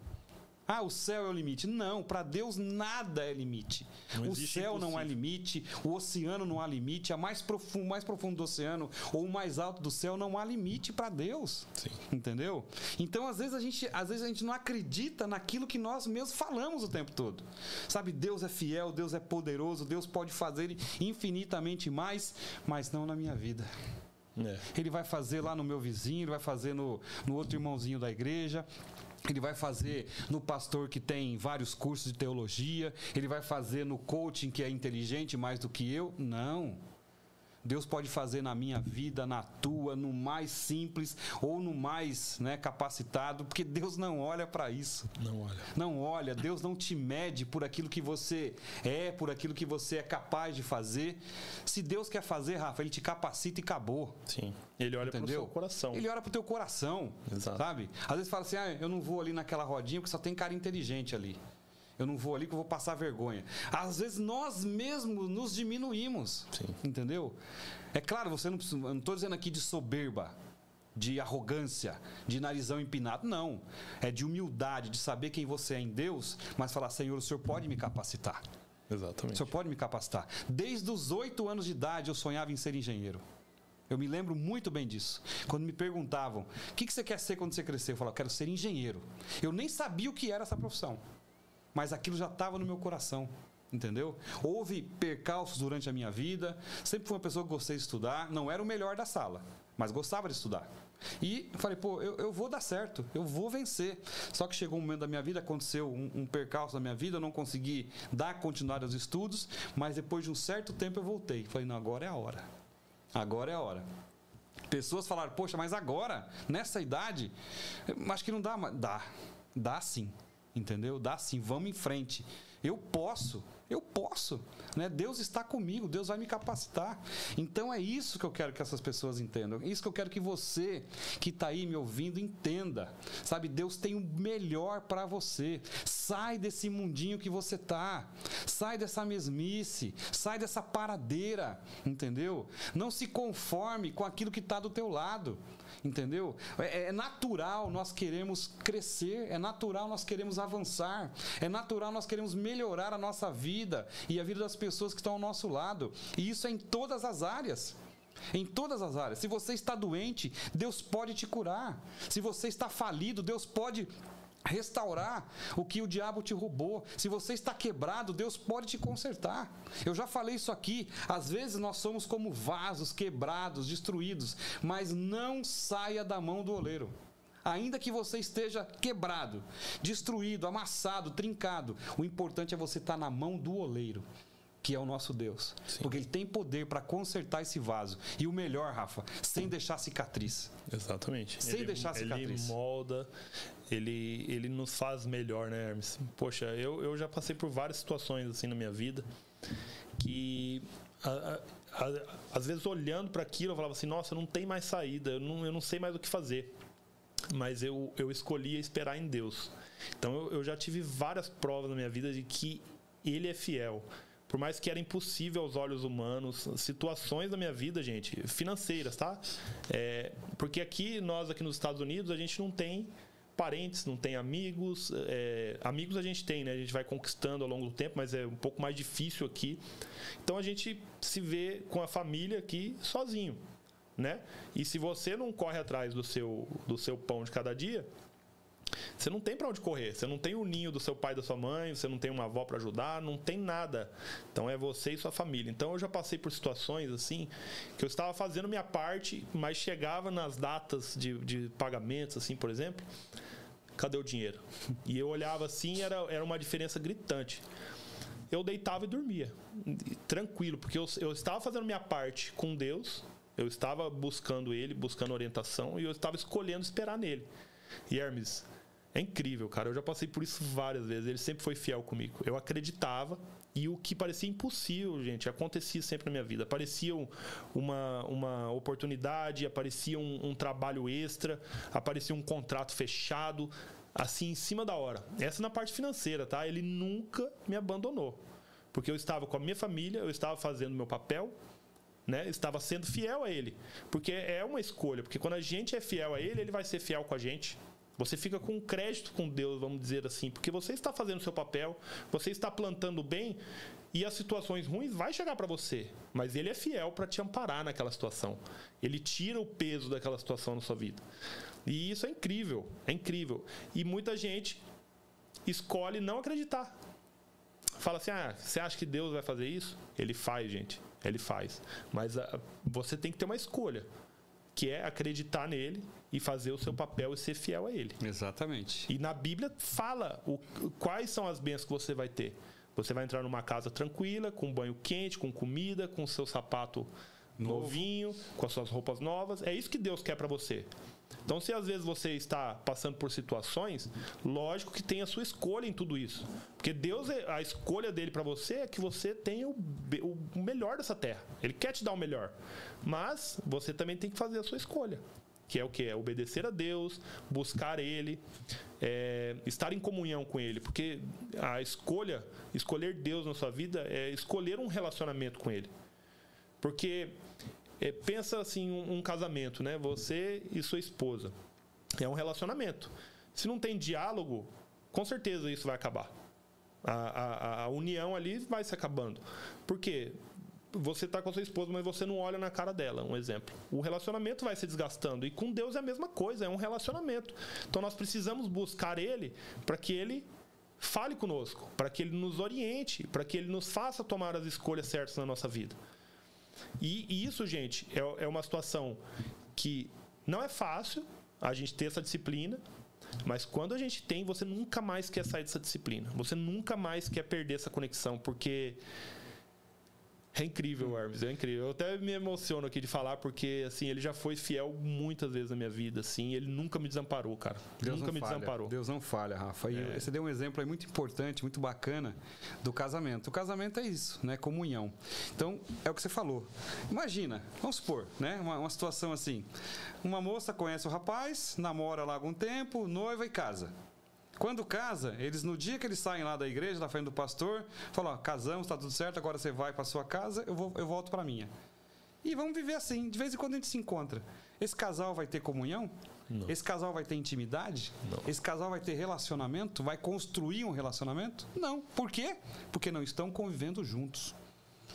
Ah, o céu é o limite. Não, para Deus nada é limite. Não o céu não há limite, o oceano não há limite, a mais profundo, mais profundo do oceano ou o mais alto do céu não há limite para Deus. Sim. Entendeu? Então, às vezes a gente, às vezes a gente não acredita naquilo que nós mesmos falamos o tempo todo. Sabe, Deus é fiel, Deus é poderoso, Deus pode fazer infinitamente mais, mas não na minha vida. É. Ele vai fazer lá no meu vizinho, ele vai fazer no, no outro irmãozinho da igreja, ele vai fazer no pastor que tem vários cursos de teologia, ele vai fazer no coaching que é inteligente mais do que eu? Não. Deus pode fazer na minha vida, na tua, no mais simples ou no mais né, capacitado, porque Deus não olha para isso. Não olha. Não olha. Deus não te mede por aquilo que você é, por aquilo que você é capaz de fazer. Se Deus quer fazer, Rafa, Ele te capacita e acabou. Sim. Ele olha para o seu coração. Ele olha para o teu coração. Exato. Sabe? Às vezes fala assim: ah, eu não vou ali naquela rodinha porque só tem cara inteligente ali. Eu não vou ali que eu vou passar vergonha. Às vezes nós mesmos nos diminuímos. Sim. Entendeu? É claro, você não precisa. Eu não estou dizendo aqui de soberba. de arrogância, de narizão empinado. Não. É de humildade, de saber quem você é em Deus, mas falar, Senhor, o Senhor pode me capacitar. Exatamente. O Senhor pode me capacitar. Desde os oito anos de idade eu sonhava em ser engenheiro. Eu me lembro muito bem disso. Quando me perguntavam, o que você quer ser quando você crescer? Eu falava, eu quero ser engenheiro. Eu nem sabia o que era essa profissão. Mas aquilo já estava no meu coração entendeu? Houve percalços durante a minha vida, sempre fui uma pessoa que gostei de estudar, não era o melhor da sala, mas gostava de estudar. E falei, pô, eu, eu vou dar certo, eu vou vencer. Só que chegou um momento da minha vida, aconteceu um, um percalço na minha vida, eu não consegui dar continuidade aos estudos, mas depois de um certo tempo eu voltei. Falei, não, agora é a hora. Agora é a hora. Pessoas falaram, poxa, mas agora, nessa idade, acho que não dá, mas dá. Dá sim, entendeu? Dá sim, vamos em frente. Eu posso, eu posso. Né? Deus está comigo, Deus vai me capacitar. Então é isso que eu quero que essas pessoas entendam. É isso que eu quero que você que está aí me ouvindo entenda. Sabe, Deus tem o melhor para você. Sai desse mundinho que você tá. Sai dessa mesmice. Sai dessa paradeira. Entendeu? Não se conforme com aquilo que está do teu lado. Entendeu? É, é, natural nós queremos crescer, é natural nós queremos avançar, é natural nós queremos melhorar a nossa vida e a vida das pessoas que estão ao nosso lado. E isso é em todas as áreas. Em todas as áreas. Se você está doente, Deus pode te curar. Se você está falido, Deus pode restaurar o que o diabo te roubou. Se você está quebrado, Deus pode te consertar. Eu já falei isso aqui. Às vezes nós somos como vasos quebrados, destruídos, mas não saia da mão do oleiro. Ainda que você esteja quebrado, destruído, amassado, trincado, o importante é você estar na mão do oleiro que é o nosso Deus. Sim. Porque ele tem poder para consertar esse vaso. E o melhor, Rafa, sem deixar cicatriz. Exatamente. Sem ele, deixar cicatriz. Ele molda, ele, ele nos faz melhor, né, Hermes? Poxa, eu, eu já passei por várias situações assim na minha vida que. A, a, a, às vezes olhando para aquilo eu falava assim, nossa, não tem mais saída, eu não, eu não sei mais o que fazer. Mas eu, eu escolhia esperar em Deus. Então eu, eu já tive várias provas na minha vida de que Ele é fiel por mais que era impossível aos olhos humanos, situações da minha vida, gente, financeiras, tá? É, porque aqui, nós aqui nos Estados Unidos, a gente não tem parentes, não tem amigos. É, amigos a gente tem, né? A gente vai conquistando ao longo do tempo, mas é um pouco mais difícil aqui. Então a gente se vê com a família aqui sozinho, né? E se você não corre atrás do seu, do seu pão de cada dia, você não tem para onde correr. Você não tem o ninho do seu pai da sua mãe, você não tem uma avó para ajudar, não tem nada. Então é você e sua família. Então eu já passei por situações assim que eu estava fazendo minha parte, mas chegava nas datas de, de pagamentos, assim, por exemplo, cadê o dinheiro? E eu olhava assim, era, era uma diferença gritante. Eu deitava e dormia, tranquilo, porque eu, eu estava fazendo minha parte com Deus, eu estava buscando Ele, buscando orientação e eu estava escolhendo esperar nele. E Hermes, é incrível, cara. Eu já passei por isso várias vezes. Ele sempre foi fiel comigo. Eu acreditava e o que parecia impossível, gente, acontecia sempre na minha vida. Aparecia uma, uma oportunidade, aparecia um, um trabalho extra, aparecia um contrato fechado, assim, em cima da hora. Essa na parte financeira, tá? Ele nunca me abandonou. Porque eu estava com a minha família, eu estava fazendo meu papel, né? Estava sendo fiel a ele. Porque é uma escolha. Porque quando a gente é fiel a ele, ele vai ser fiel com a gente. Você fica com crédito com Deus, vamos dizer assim, porque você está fazendo seu papel, você está plantando bem e as situações ruins vai chegar para você, mas ele é fiel para te amparar naquela situação. Ele tira o peso daquela situação na sua vida. E isso é incrível, é incrível. E muita gente escolhe não acreditar. Fala assim: "Ah, você acha que Deus vai fazer isso?" Ele faz, gente. Ele faz. Mas uh, você tem que ter uma escolha que é acreditar nele e fazer o seu papel e ser fiel a ele. Exatamente. E na Bíblia fala o, quais são as bênçãos que você vai ter. Você vai entrar numa casa tranquila, com banho quente, com comida, com seu sapato Novo. novinho, com as suas roupas novas. É isso que Deus quer para você. Então, se às vezes você está passando por situações, lógico que tem a sua escolha em tudo isso. Porque Deus, é, a escolha dele para você é que você tenha o, o melhor dessa terra. Ele quer te dar o melhor. Mas você também tem que fazer a sua escolha que é o que? É obedecer a Deus, buscar Ele, é, estar em comunhão com Ele. Porque a escolha, escolher Deus na sua vida é escolher um relacionamento com Ele. Porque é, pensa assim um, um casamento, né? Você e sua esposa. É um relacionamento. Se não tem diálogo, com certeza isso vai acabar. A, a, a união ali vai se acabando. Por quê? Você está com a sua esposa, mas você não olha na cara dela, um exemplo. O relacionamento vai se desgastando. E com Deus é a mesma coisa, é um relacionamento. Então nós precisamos buscar Ele para que Ele fale conosco, para que Ele nos oriente, para que Ele nos faça tomar as escolhas certas na nossa vida. E, e isso, gente, é, é uma situação que não é fácil a gente ter essa disciplina, mas quando a gente tem, você nunca mais quer sair dessa disciplina. Você nunca mais quer perder essa conexão, porque é incrível, Hermes, é incrível. Eu até me emociono aqui de falar, porque assim, ele já foi fiel muitas vezes na minha vida, assim, ele nunca me desamparou, cara. Deus nunca me falha. desamparou. Deus não falha, Rafa. E É. você deu um exemplo aí muito importante, muito bacana do casamento. O casamento é isso, né? Comunhão. Então, é o que você falou. Imagina, vamos supor, né? Uma, uma situação assim. Uma moça conhece o rapaz, namora lá algum tempo, noiva e casa. Quando casa, eles no dia que eles saem lá da igreja, da frente do pastor, falam: ó, casamos, tá tudo certo, agora você vai para sua casa, eu, vou, eu volto para minha. E vamos viver assim, de vez em quando a gente se encontra. Esse casal vai ter comunhão? Não. Esse casal vai ter intimidade? Não. Esse casal vai ter relacionamento? Vai construir um relacionamento? Não. Por quê? Porque não estão convivendo juntos.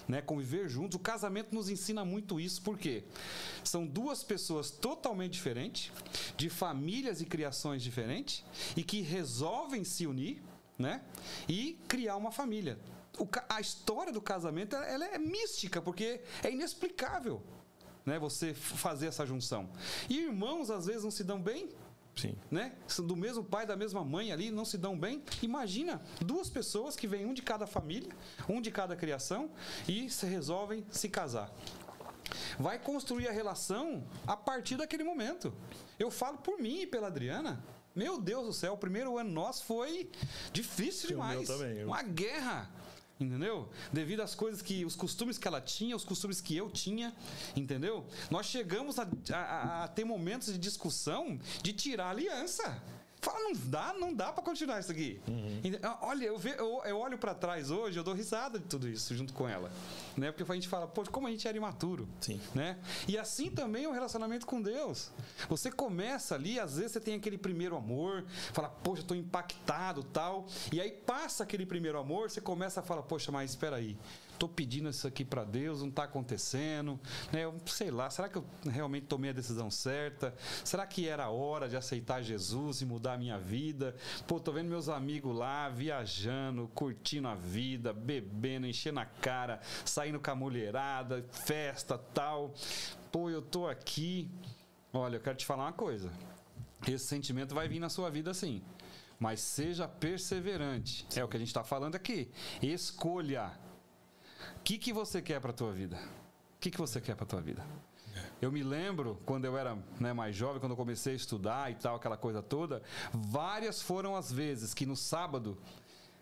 Né? Conviver juntos. O casamento nos ensina muito isso, porque são duas pessoas totalmente diferentes, de famílias e criações diferentes, e que resolvem se unir né? e criar uma família. O a história do casamento ela- é mística, porque é inexplicável né? você fazer essa junção. E irmãos, às vezes, não se dão bem, Sim. né? São Do mesmo pai, da mesma mãe ali, não se dão bem. Imagina duas pessoas que vêm um de cada família, um de cada criação e se resolvem se casar. Vai construir a relação a partir daquele momento. Eu falo por mim e pela Adriana. Meu Deus do céu, o primeiro ano nosso foi difícil meu demais. também, eu- Uma guerra. Entendeu? Devido às coisas que. os costumes que ela tinha, os costumes que eu tinha, entendeu? Nós chegamos a, a- a ter momentos de discussão de tirar a aliança. Fala, não dá, não dá pra continuar isso aqui. Ente- Olha, eu, ve- eu, eu olho pra trás hoje, eu dou risada de tudo isso junto com ela. Né? Porque a gente fala, poxa, como a gente era imaturo. Sim. Né? E assim também é o relacionamento com Deus. Você começa ali, às vezes você tem aquele primeiro amor, fala, poxa, eu tô impactado tal. E aí passa aquele primeiro amor, você começa a falar, poxa, mas espera aí. Tô pedindo isso aqui para Deus, não tá acontecendo, né? Eu sei lá, será que eu realmente tomei a decisão certa? Será que era hora de aceitar Jesus e mudar a minha vida? Pô, tô vendo meus amigos lá viajando, curtindo a vida, bebendo, enchendo a cara, saindo com a mulherada, festa, tal. Pô, eu tô aqui. Olha, eu quero te falar uma coisa. Esse sentimento vai vir na sua vida sim. Mas seja perseverante. É o que a gente está falando aqui. Escolha. O que, que você quer para a tua vida? O que, que você quer para a tua vida? Eu me lembro, quando eu era né, mais jovem, quando eu comecei a estudar e tal, aquela coisa toda, várias foram as vezes que no sábado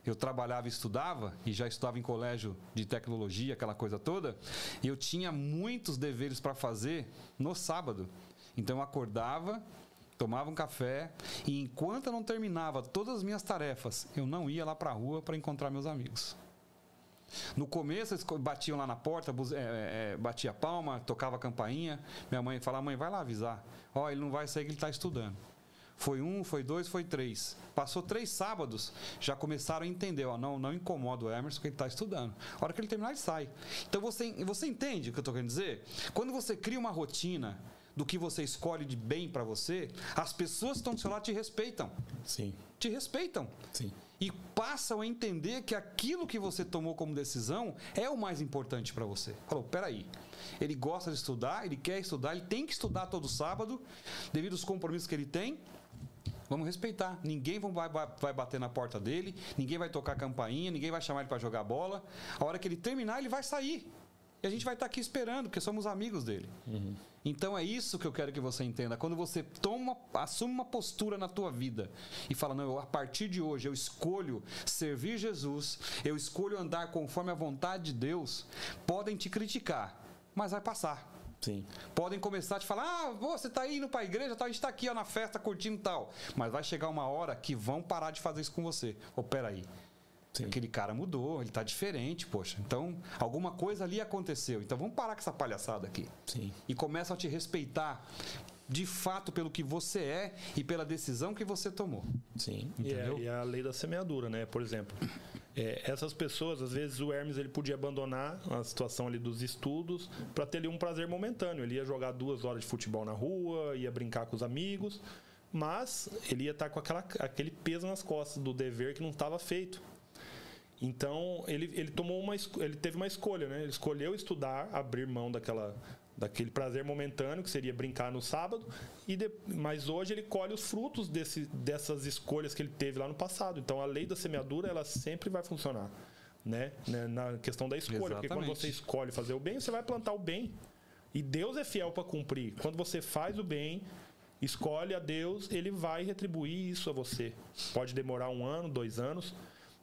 eu trabalhava e estudava, e já estudava em colégio de tecnologia, aquela coisa toda, e eu tinha muitos deveres para fazer no sábado. Então eu acordava, tomava um café, e enquanto eu não terminava todas as minhas tarefas, eu não ia lá para a rua para encontrar meus amigos. No começo, eles batiam lá na porta, é, é, é, batia a palma, tocava a campainha. Minha mãe falava, mãe, vai lá avisar. Ó, ele não vai sair que ele está estudando. Foi um, foi dois, foi três. Passou três sábados, já começaram a entender, ó, não, não incomoda o Emerson que ele está estudando. A hora que ele terminar, ele sai. Então você, você entende o que eu estou querendo dizer? Quando você cria uma rotina do que você escolhe de bem para você, as pessoas que estão do seu lado te respeitam. Sim. Te respeitam Sim. E passam a entender que aquilo que você tomou como decisão é o mais importante para você. Falou, peraí, ele gosta de estudar, ele quer estudar, ele tem que estudar todo sábado, devido aos compromissos que ele tem. Vamos respeitar. Ninguém vai, bater na porta dele, ninguém vai tocar campainha, ninguém vai chamar ele para jogar bola. A hora que ele terminar, ele vai sair. E a gente vai estar aqui esperando, porque somos amigos dele. Então é isso que eu quero que você entenda. Quando você toma, assume uma postura na tua vida e fala, não, eu, a partir de hoje eu escolho servir Jesus, eu escolho andar conforme a vontade de Deus, podem te criticar, mas vai passar. Sim. Podem começar a te falar, ah, você tá indo pra igreja, tal, a gente tá aqui ó, na festa curtindo e tal. Mas vai chegar uma hora que vão parar de fazer isso com você. Ô, peraí. Sim. Aquele cara mudou, ele tá diferente, poxa. Então, alguma coisa ali aconteceu. Então, vamos parar com essa palhaçada aqui. Sim. E começam a te respeitar de fato pelo que você é e pela decisão que você tomou. Sim. Entendeu? E, é, e é a lei da semeadura, né? Por exemplo, é, essas pessoas, às vezes o Hermes ele podia abandonar a situação ali dos estudos para ter ali um prazer momentâneo. Ele ia jogar duas horas de futebol na rua, ia brincar com os amigos, mas ele ia estar com aquela, aquele peso nas costas do dever que não estava feito. Então ele, ele tomou uma ele teve uma escolha, né? Ele escolheu estudar, abrir mão daquela daquele prazer momentâneo que seria brincar no sábado e de, mas hoje ele colhe os frutos desse, dessas escolhas que ele teve lá no passado. Então a lei da semeadura ela sempre vai funcionar né, na questão da escolha Exatamente. porque quando você escolhe fazer o bem você vai plantar o bem. E Deus é fiel para cumprir. Quando você faz o bem escolhe a Deus ele vai retribuir isso a você. Pode demorar um ano dois anos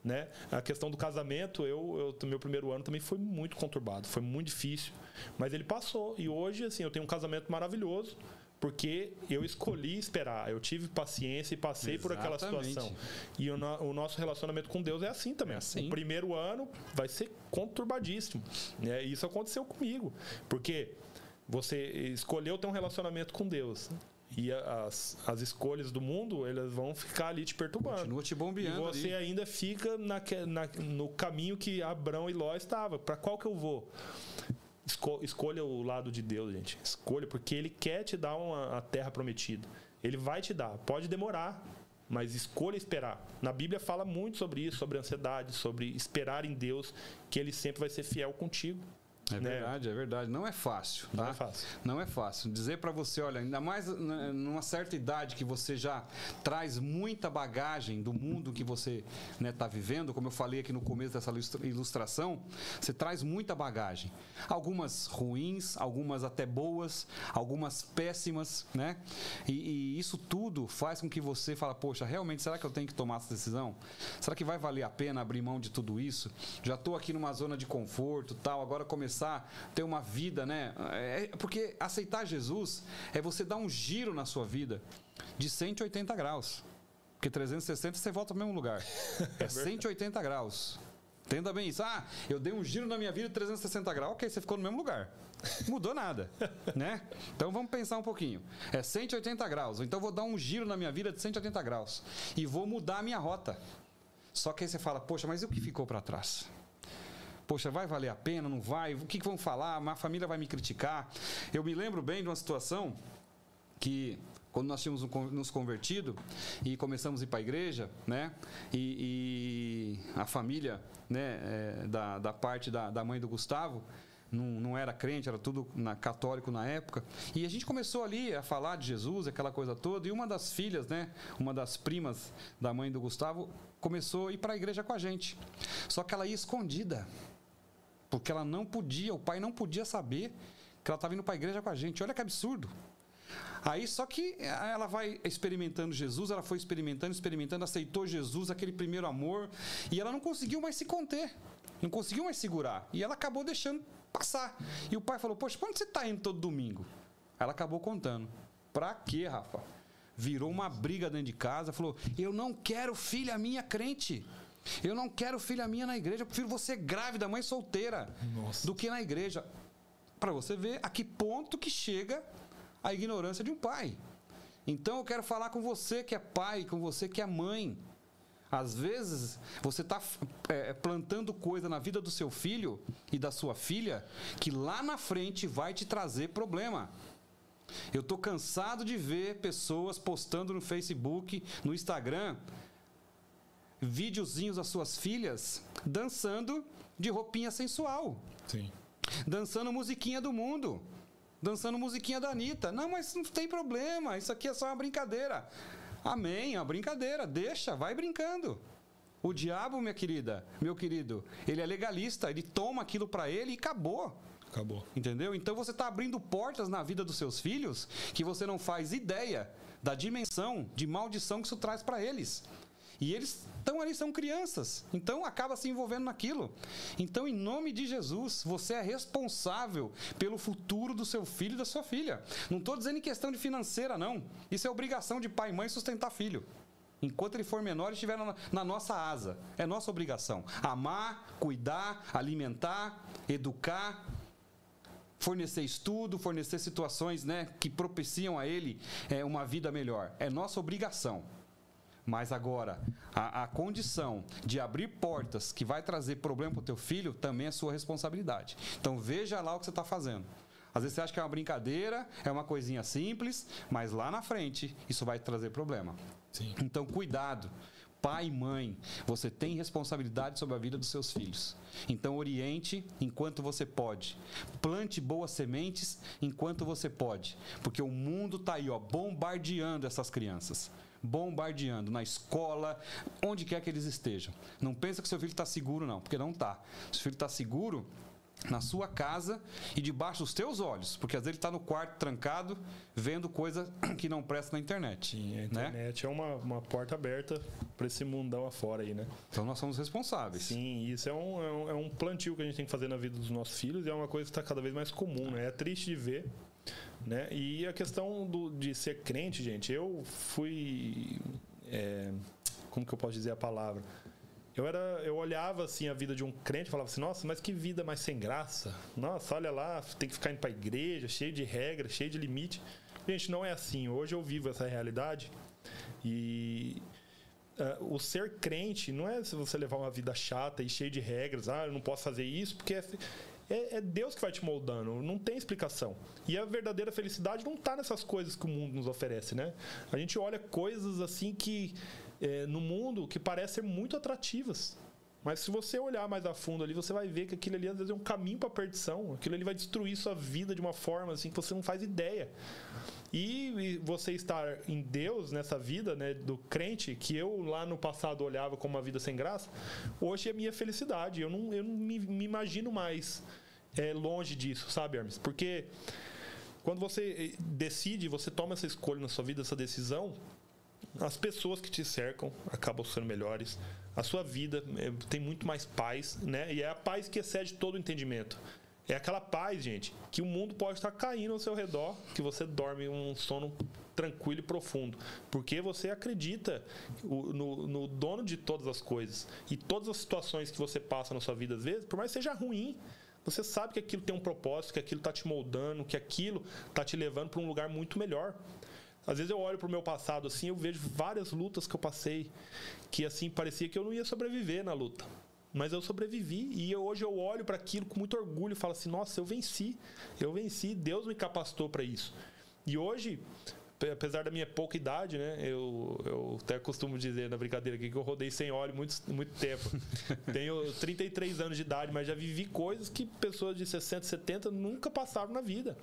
né? A questão do casamento, eu, eu meu primeiro ano também foi muito conturbado, foi muito difícil, mas ele passou e hoje assim eu tenho um casamento maravilhoso porque eu escolhi esperar, eu tive paciência e passei Exatamente. por aquela situação. E o, no, o, nosso relacionamento com Deus é assim também. É assim. O primeiro ano vai ser conturbadíssimo. Né? Isso aconteceu comigo, porque você escolheu ter um relacionamento com Deus. E as, as escolhas do mundo, elas vão ficar ali te perturbando. Continua te bombeando. E você ali. ainda fica na, na, no caminho que Abrão e Ló estavam. Para qual que eu vou? Esco, escolha o lado de Deus, gente. Escolha, porque Ele quer te dar uma, a terra prometida. Ele vai te dar. Pode demorar, mas escolha esperar. Na Bíblia fala muito sobre isso, sobre ansiedade, sobre esperar em Deus, que Ele sempre vai ser fiel contigo. É né? verdade, é verdade. Não é fácil. Tá? Não é fácil. Não é fácil. Dizer para você, olha, ainda mais numa certa idade que você já traz muita bagagem do mundo que você está né, tá vivendo, como eu falei aqui no começo dessa ilustração, você traz muita bagagem. Algumas ruins, algumas até boas, algumas péssimas, né? E, e isso tudo faz com que você fala, poxa, realmente, será que eu tenho que tomar essa decisão? Será que vai valer a pena abrir mão de tudo isso? Já estou aqui numa zona de conforto, tal, agora começar começar a ter uma vida, né? É, porque aceitar Jesus é você dar um giro na sua vida de 180 graus. Porque 360 você volta ao mesmo lugar. É 180 graus. Entenda bem isso. Ah, eu dei um giro na minha vida de 360 graus, ok, você ficou no mesmo lugar. Mudou nada, né? Então vamos pensar um pouquinho. É 180 graus, então vou dar um giro na minha vida de 180 graus e vou mudar a minha rota. Só que aí você fala, poxa, mas e o que ficou para trás? Poxa, vai valer a pena? Não vai? O que, que vão falar? A família vai me criticar? Eu me lembro bem de uma situação que quando nós tínhamos nos convertido e começamos a ir para a igreja, né? E, e, a família, né, é, da, da parte da, da mãe do Gustavo, não, não, era crente, era tudo na, católico na época. E a gente começou ali a falar de Jesus, aquela coisa toda. E uma das filhas, né, uma das primas da mãe do Gustavo, começou a ir para a igreja com a gente. Só que ela ia escondida. Porque ela não podia, o pai não podia saber que ela estava indo para a igreja com a gente. Olha que absurdo. Aí só que ela vai experimentando Jesus, ela foi experimentando, experimentando, aceitou Jesus, aquele primeiro amor, e ela não conseguiu mais se conter, não conseguiu mais segurar. E ela acabou deixando passar. E o pai falou: Poxa, para onde você está indo todo domingo? Ela acabou contando. Pra quê, Rafa? Virou uma briga dentro de casa, falou: Eu não quero filha minha crente. Eu não quero filha minha na igreja, eu prefiro você grávida, mãe solteira, Nossa. do que na igreja. Para você ver a que ponto que chega a ignorância de um pai. Então eu quero falar com você que é pai, com você que é mãe. Às vezes você está é, plantando coisa na vida do seu filho e da sua filha que lá na frente vai te trazer problema. Eu estou cansado de ver pessoas postando no Facebook, no Instagram, videozinhos das suas filhas dançando de roupinha sensual. Sim. Dançando musiquinha do mundo. Dançando musiquinha da Anitta. Não, mas não tem problema. Isso aqui é só uma brincadeira. Amém, é uma brincadeira. Deixa, vai brincando. O diabo, minha querida, meu querido, ele é legalista, ele toma aquilo para ele e acabou. Acabou. Entendeu? Então você está abrindo portas na vida dos seus filhos que você não faz ideia da dimensão de maldição que isso traz para eles. E eles estão ali, são crianças. Então acaba se envolvendo naquilo. Então, em nome de Jesus, você é responsável pelo futuro do seu filho e da sua filha. Não estou dizendo em questão de financeira, não. Isso é obrigação de pai e mãe sustentar filho. Enquanto ele for menor, ele estiver na, na nossa asa. É nossa obrigação. Amar, cuidar, alimentar, educar, fornecer estudo, fornecer situações né, que propiciam a ele é, uma vida melhor. É nossa obrigação. Mas agora, a, a, condição de abrir portas que vai trazer problema para o teu filho também é sua responsabilidade. Então veja lá o que você está fazendo. Às vezes você acha que é uma brincadeira, é uma coisinha simples, mas lá na frente isso vai trazer problema. Sim. Então cuidado pai e mãe, você tem responsabilidade sobre a vida dos seus filhos. Então, oriente enquanto você pode. Plante boas sementes enquanto você pode. Porque o mundo está aí, ó, bombardeando essas crianças. Bombardeando na escola, onde quer que eles estejam. Não pensa que seu filho está seguro, não, porque não está. Se o filho está seguro, na sua casa e debaixo dos teus olhos, porque às vezes ele está no quarto trancado vendo coisa que não presta na internet. Sim, a né? internet né? é uma, uma porta aberta para esse mundão afora aí, né? Então nós somos responsáveis. Sim, isso é um, é um, é um plantio que a gente tem que fazer na vida dos nossos filhos e é uma coisa que está cada vez mais comum, né? É triste de ver, né? E a questão do, de ser crente, gente, eu fui... É, como que eu posso dizer a palavra? Eu, era, eu olhava assim a vida de um crente e falava assim: nossa, mas que vida mais sem graça. Nossa, olha lá, tem que ficar indo para a igreja, cheio de regras, cheio de limite. Gente, não é assim. Hoje eu vivo essa realidade e uh, o ser crente não é se você levar uma vida chata e cheia de regras. Ah, eu não posso fazer isso porque é, é, é Deus que vai te moldando. Não tem explicação. E a verdadeira felicidade não está nessas coisas que o mundo nos oferece, né? A gente olha coisas assim que é, no mundo que parecem muito atrativas. Mas se você olhar mais a fundo ali, você vai ver que aquilo ali às vezes é um caminho para perdição. Aquilo ali vai destruir sua vida de uma forma assim que você não faz ideia. E você estar em Deus nessa vida, né, do crente, que eu lá no passado olhava como uma vida sem graça, hoje é minha felicidade. Eu não, eu não me, me imagino mais é, longe disso, sabe, Hermes? Porque quando você eh, decide, você toma essa escolha na sua vida, essa decisão, as pessoas que te cercam acabam sendo melhores. A sua vida é, tem muito mais paz, né? E é a paz que excede todo o entendimento. É aquela paz, gente, que o mundo pode estar caindo ao seu redor, que você dorme um sono tranquilo e profundo. Porque você acredita no, no, dono de todas as coisas. E todas as situações que você passa na sua vida, às vezes, por mais que seja ruim, você sabe que aquilo tem um propósito, que aquilo está te moldando, que aquilo está te levando para um lugar muito melhor. Às vezes eu olho pro meu passado assim, eu vejo várias lutas que eu passei que assim parecia que eu não ia sobreviver na luta. Mas eu sobrevivi e hoje eu olho para aquilo com muito orgulho e falo assim: "Nossa, eu venci. Eu venci, Deus me capacitou para isso". E hoje, apesar da minha pouca idade, né? Eu, eu até costumo dizer na brincadeira aqui que eu rodei sem óleo muito, muito tempo. Tenho 33 anos de idade, mas já vivi coisas que pessoas de 60, 70 nunca passaram na vida.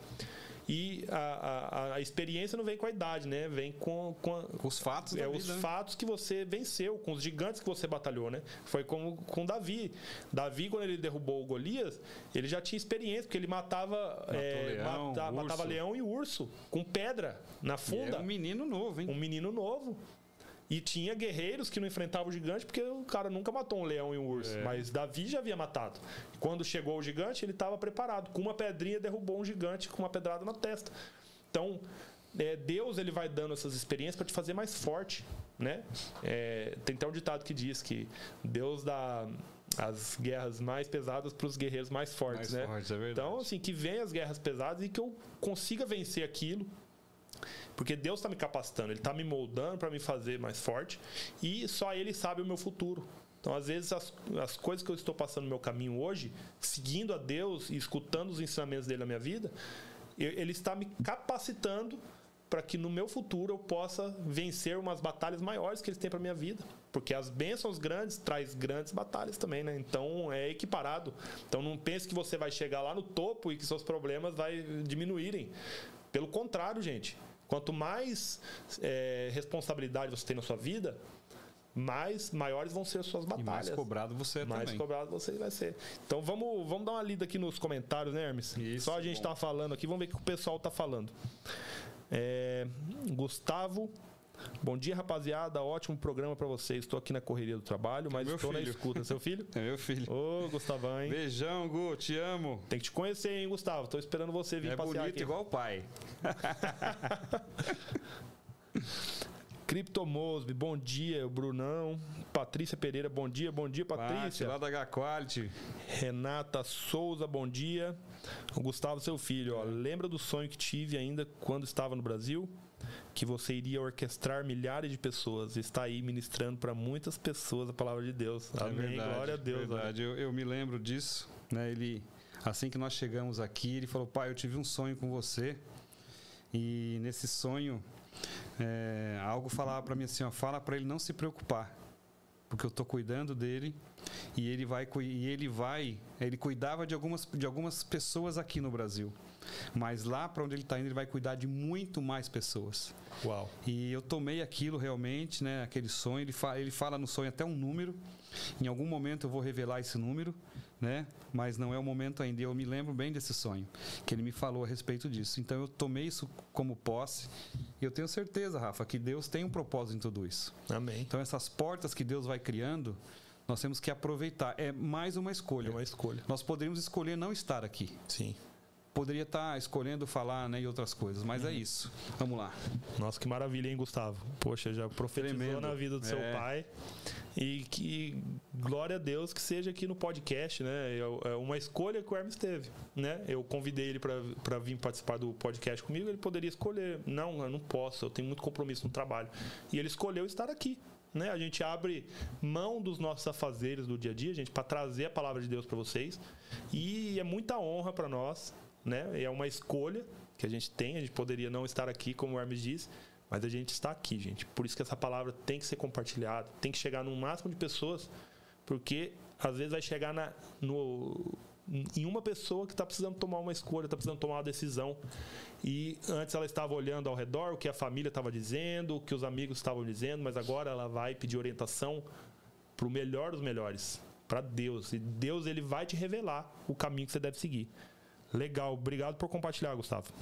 E a, a, a, experiência não vem com a idade, né? Vem com, com, a, com os fatos. É, os né? fatos que você venceu, com os gigantes que você batalhou, né? Foi como com Davi. Davi, quando ele derrubou o Golias, ele já tinha experiência, porque ele matava, é, leão, mata, matava leão e urso com pedra na funda. E um menino novo, hein? Um menino novo. E tinha guerreiros que não enfrentavam o gigante porque o cara nunca matou um leão e um urso. É. Mas Davi já havia matado. Quando chegou o gigante, ele estava preparado. Com uma pedrinha, derrubou um gigante com uma pedrada na testa. Então, é, Deus ele vai dando essas experiências para te fazer mais forte. Né? É, tem até um ditado que diz que Deus dá as guerras mais pesadas para os guerreiros mais fortes, mais né? Fortes, é então, assim, que venham as guerras pesadas e que eu consiga vencer aquilo porque Deus está me capacitando, Ele está me moldando para me fazer mais forte e só Ele sabe o meu futuro. Então, às vezes, as, as coisas que eu estou passando no meu caminho hoje, seguindo a Deus e escutando os ensinamentos dele na minha vida, Ele está me capacitando para que no meu futuro eu possa vencer umas batalhas maiores que Ele tem para minha vida. Porque as bênçãos grandes traz grandes batalhas também, né? Então é equiparado. Então não pense que você vai chegar lá no topo e que seus problemas vai diminuírem. Pelo contrário, gente. Quanto mais é, responsabilidade você tem na sua vida, mais maiores vão ser as suas batalhas. E mais cobrado você é mais também. cobrado você vai ser. Então vamos, vamos dar uma lida aqui nos comentários, né, Hermes? Isso, Só a gente bom. tá falando aqui, vamos ver o que o pessoal tá falando. É, Gustavo Bom dia, rapaziada. Ótimo programa para vocês. Estou aqui na correria do trabalho, mas é estou filho. na escuta. Seu filho? É meu filho. Ô, Gustavão, hein? Beijão, Gu. Te amo. Tem que te conhecer, hein, Gustavo? Estou esperando você vir é passear bonito aqui. igual o pai. Criptomosby, bom dia, Brunão. Patrícia Pereira, bom dia, bom dia, Patrícia. Pati, lá da H-Quality. Renata Souza, bom dia. O Gustavo, seu filho, ó, lembra do sonho que tive ainda quando estava no Brasil? Que você iria orquestrar milhares de pessoas. Está aí ministrando para muitas pessoas a palavra de Deus. É Amém. verdade, Glória a Deus. Verdade. Eu, eu me lembro disso, né? Ele, assim que nós chegamos aqui, ele falou: Pai, eu tive um sonho com você. E nesse sonho, é, algo falava para mim assim: ó, fala para ele não se preocupar, porque eu estou cuidando dele e ele vai e ele vai, ele cuidava de algumas de algumas pessoas aqui no Brasil, mas lá para onde ele está indo ele vai cuidar de muito mais pessoas. Uau. E eu tomei aquilo realmente, né? Aquele sonho. Ele fala, ele fala no sonho até um número. Em algum momento eu vou revelar esse número, né? Mas não é o momento ainda. Eu me lembro bem desse sonho, que ele me falou a respeito disso. Então eu tomei isso como posse. E eu tenho certeza, Rafa, que Deus tem um propósito em tudo isso. Amém. Então essas portas que Deus vai criando, nós temos que aproveitar. É mais uma escolha. É uma escolha. Nós poderíamos escolher não estar aqui. Sim. Poderia estar escolhendo falar né, e outras coisas, mas é isso. Vamos lá. Nossa, que maravilha, hein, Gustavo? Poxa, já profetizou Tremendo. na vida do seu É. pai. E que glória a Deus que seja aqui no podcast, né? É é uma escolha que o Hermes teve, né? Eu convidei ele para vir participar do podcast comigo, ele poderia escolher. Não, eu não posso, eu tenho muito compromisso no trabalho. E ele escolheu estar aqui. Né? A gente abre mão dos nossos afazeres do dia a dia, gente, para trazer a palavra de Deus para vocês. E é muita honra para nós, né? É uma escolha que a gente tem. A gente poderia não estar aqui, como o Hermes disse, mas a gente está aqui, gente. Por isso que essa palavra tem que ser compartilhada, tem que chegar no máximo de pessoas, porque às vezes vai chegar na, no, em uma pessoa que está precisando tomar uma escolha, está precisando tomar uma decisão. E antes ela estava olhando ao redor o que a família estava dizendo, o que os amigos estavam dizendo, mas agora ela vai pedir orientação para o melhor dos melhores, para Deus. E Deus ele vai te revelar o caminho que você deve seguir. Legal, obrigado por compartilhar, Gustavo.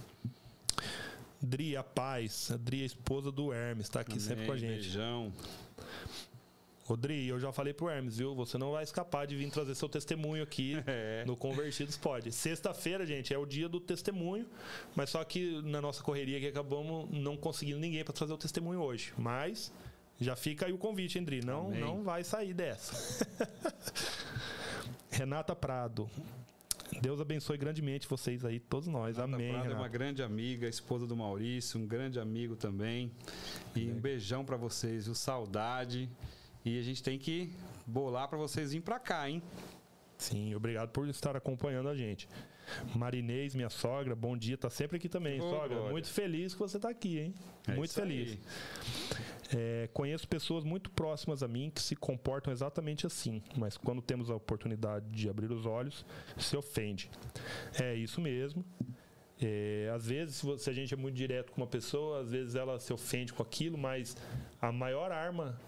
Dri, a paz. A Dri, a esposa do Hermes, está aqui sempre com a Amém, gente. Beijão. Ô, Dri, eu já falei pro Hermes, viu? Você não vai escapar de vir trazer seu testemunho aqui É. no Convertidos Pode. Sexta-feira, gente, é o dia do testemunho, mas só que na nossa correria aqui acabamos não conseguindo ninguém para trazer o testemunho hoje. Mas já fica aí o convite, hein, Dri? Não, Amém. não vai sair dessa. Renata Prado. Deus abençoe grandemente vocês aí, todos nós. Renata Amém. Prado é uma grande amiga, esposa do Maurício, um grande amigo também. E um beijão pra vocês, viu? Saudade. E a gente tem que bolar pra vocês virem pra cá, hein? Sim, obrigado por estar acompanhando a gente. Marinês, minha sogra, bom dia, tá sempre aqui também, Ô, sogra. glória. Muito feliz que você tá aqui, hein? É muito isso aí. É, conheço pessoas muito próximas a mim que se comportam exatamente assim, mas quando temos a oportunidade de abrir os olhos, se ofende. É isso mesmo. É, às vezes, se a gente é muito direto com uma pessoa, às vezes ela se ofende com aquilo, mas a maior arma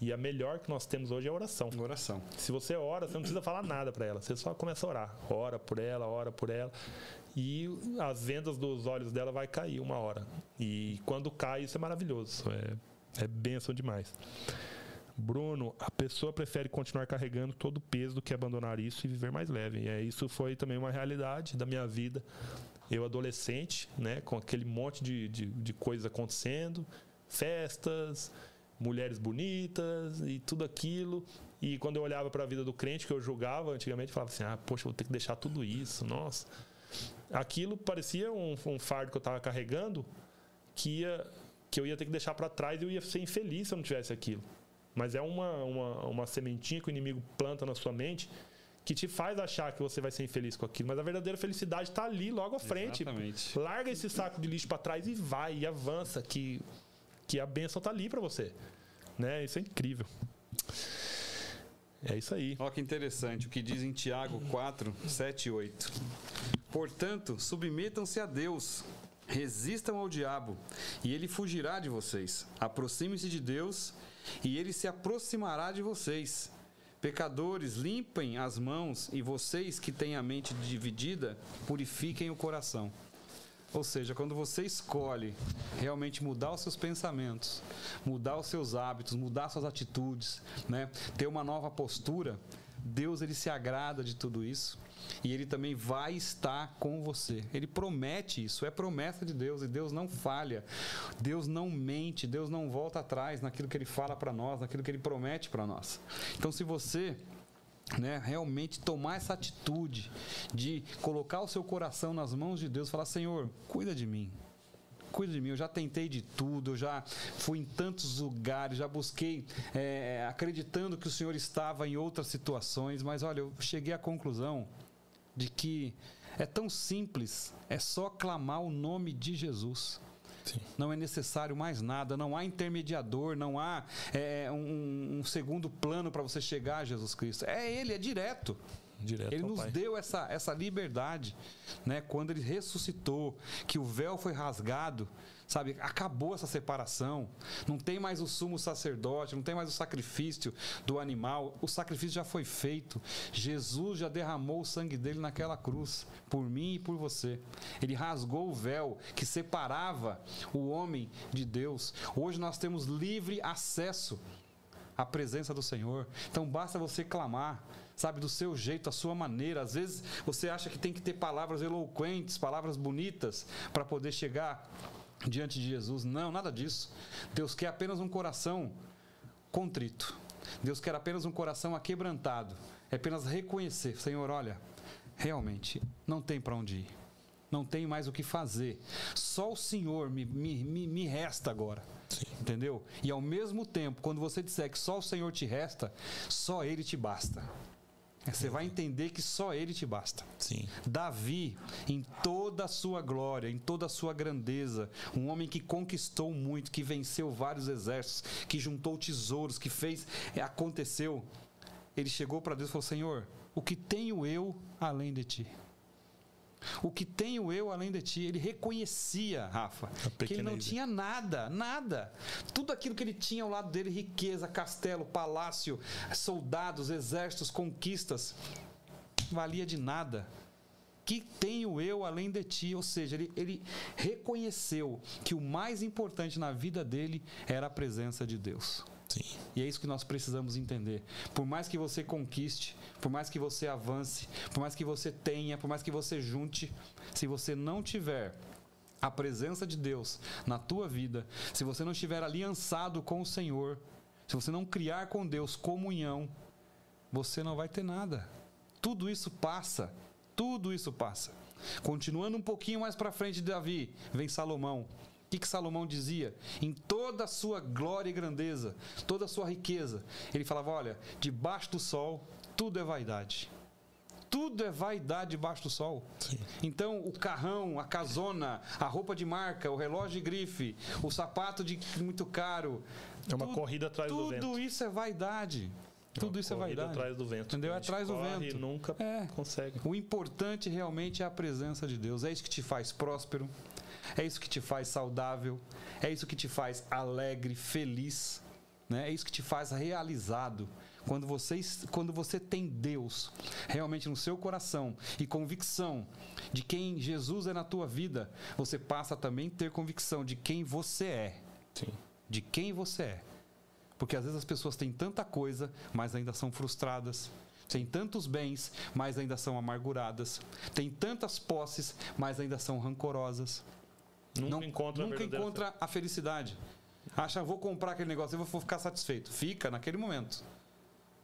e a melhor que nós temos hoje é a oração. Oração. Se você ora, você não precisa falar nada para ela. Você só começa a orar. Ora por ela, ora por ela. E as vendas dos olhos dela vai cair uma hora. E quando cai, isso é maravilhoso. É, é bênção demais. Bruno, a pessoa prefere continuar carregando todo o peso do que abandonar isso e viver mais leve. E é, isso foi também uma realidade da minha vida. Eu, adolescente, né, com aquele monte de, de, de coisas acontecendo, festas, mulheres bonitas e tudo aquilo. E quando eu olhava para a vida do crente que eu julgava antigamente, eu falava assim: ah, poxa, vou ter que deixar tudo isso, nossa. Aquilo parecia um, um fardo que eu estava carregando que, ia, que eu ia ter que deixar para trás e eu ia ser infeliz se eu não tivesse aquilo. Mas é uma, uma, uma sementinha que o inimigo planta na sua mente que te faz achar que você vai ser infeliz com aquilo. Mas a verdadeira felicidade está ali, logo à frente. Exatamente. Larga esse saco de lixo para trás e vai, e avança, que, que a bênção tá ali para você. Né? Isso é incrível. É isso aí. Olha que interessante o que diz em Tiago 4, 7 e 8. Portanto, submetam-se a Deus, resistam ao diabo, e ele fugirá de vocês. Aproximem-se de Deus, e ele se aproximará de vocês. Pecadores, limpem as mãos, e vocês que têm a mente dividida, purifiquem o coração. Ou seja, quando você escolhe realmente mudar os seus pensamentos, mudar os seus hábitos, mudar suas atitudes, né? ter uma nova postura, Deus ele se agrada de tudo isso e ele também vai estar com você. Ele promete isso, é promessa de Deus e Deus não falha. Deus não mente, Deus não volta atrás naquilo que ele fala para nós, naquilo que ele promete para nós. Então, se você né, realmente tomar essa atitude de colocar o seu coração nas mãos de Deus, falar: Senhor, cuida de mim. Cuida de mim, eu já tentei de tudo, eu já fui em tantos lugares, já busquei é, acreditando que o Senhor estava em outras situações, mas olha, eu cheguei à conclusão de que é tão simples, é só clamar o nome de Jesus. Sim. Não é necessário mais nada, não há intermediador, não há é, um, um segundo plano para você chegar a Jesus Cristo. É Ele, é direto. Direto ele nos pai. deu essa, essa liberdade, né? Quando ele ressuscitou, que o véu foi rasgado, sabe? Acabou essa separação. Não tem mais o sumo sacerdote, não tem mais o sacrifício do animal. O sacrifício já foi feito. Jesus já derramou o sangue dele naquela cruz, por mim e por você. Ele rasgou o véu que separava o homem de Deus. Hoje nós temos livre acesso à presença do Senhor. Então basta você clamar sabe, do seu jeito, a sua maneira. Às vezes você acha que tem que ter palavras eloquentes, palavras bonitas para poder chegar diante de Jesus. Não, nada disso. Deus quer apenas um coração contrito. Deus quer apenas um coração aquebrantado. É apenas reconhecer, Senhor, olha, realmente não tem para onde ir. Não tem mais o que fazer. Só o Senhor me, me, me, me resta agora. Sim. Entendeu? E ao mesmo tempo, quando você disser que só o Senhor te resta, só Ele te basta. Você vai entender que só Ele te basta. Sim. Davi, em toda a sua glória, em toda a sua grandeza, um homem que conquistou muito, que venceu vários exércitos, que juntou tesouros, que fez, é, aconteceu. Ele chegou para Deus e falou: Senhor, o que tenho eu além de ti? O que tenho eu além de ti? Ele reconhecia, Rafa, que ele não tinha nada, nada. Tudo aquilo que ele tinha ao lado dele, riqueza, castelo, palácio, soldados, exércitos, conquistas, valia de nada. Que tenho eu além de ti? Ou seja, ele, ele reconheceu que o mais importante na vida dele era a presença de Deus. Sim. E é isso que nós precisamos entender. Por mais que você conquiste, por mais que você avance, por mais que você tenha, por mais que você junte, se você não tiver a presença de Deus na tua vida, se você não estiver aliançado com o Senhor, se você não criar com Deus comunhão, você não vai ter nada. Tudo isso passa. Tudo isso passa. Continuando um pouquinho mais para frente Davi, vem Salomão. O que, que Salomão dizia? Em toda a sua glória e grandeza, toda a sua riqueza, ele falava: olha, debaixo do sol, tudo é vaidade. Tudo é vaidade debaixo do sol. Sim. Então, o carrão, a casona, a roupa de marca, o relógio de grife, o sapato de muito caro. É uma corrida atrás do vento. Tudo isso é vaidade. É tudo isso é vaidade. atrás do vento. Entendeu? É atrás do vento. E nunca é. consegue. O importante realmente é a presença de Deus. É isso que te faz próspero. É isso que te faz saudável, é isso que te faz alegre, feliz, né? é isso que te faz realizado. Quando você, quando você tem Deus realmente no seu coração e convicção de quem Jesus é na tua vida, você passa também a ter convicção de quem você é. Sim. De quem você é. Porque às vezes as pessoas têm tanta coisa, mas ainda são frustradas. Têm tantos bens, mas ainda são amarguradas. Têm tantas posses, mas ainda são rancorosas. Nunca não, encontra, nunca a, encontra a felicidade. Acha, vou comprar aquele negócio, eu vou ficar satisfeito. Fica naquele momento.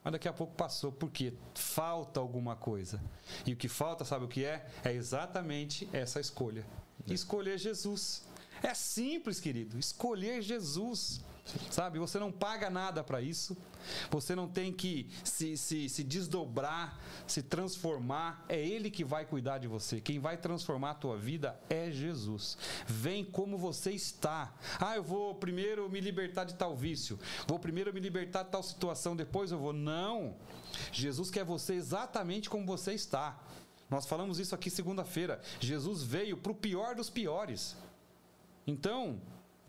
Mas daqui a pouco passou, porque falta alguma coisa. E o que falta, sabe o que é? É exatamente essa escolha. É. Escolher Jesus. É simples, querido. Escolher Jesus. Sabe? Você não paga nada para isso. Você não tem que se, se, se desdobrar, se transformar. É Ele que vai cuidar de você. Quem vai transformar a tua vida é Jesus. Vem como você está. Ah, eu vou primeiro me libertar de tal vício. Vou primeiro me libertar de tal situação. Depois eu vou. Não. Jesus quer você exatamente como você está. Nós falamos isso aqui segunda-feira. Jesus veio para o pior dos piores. Então,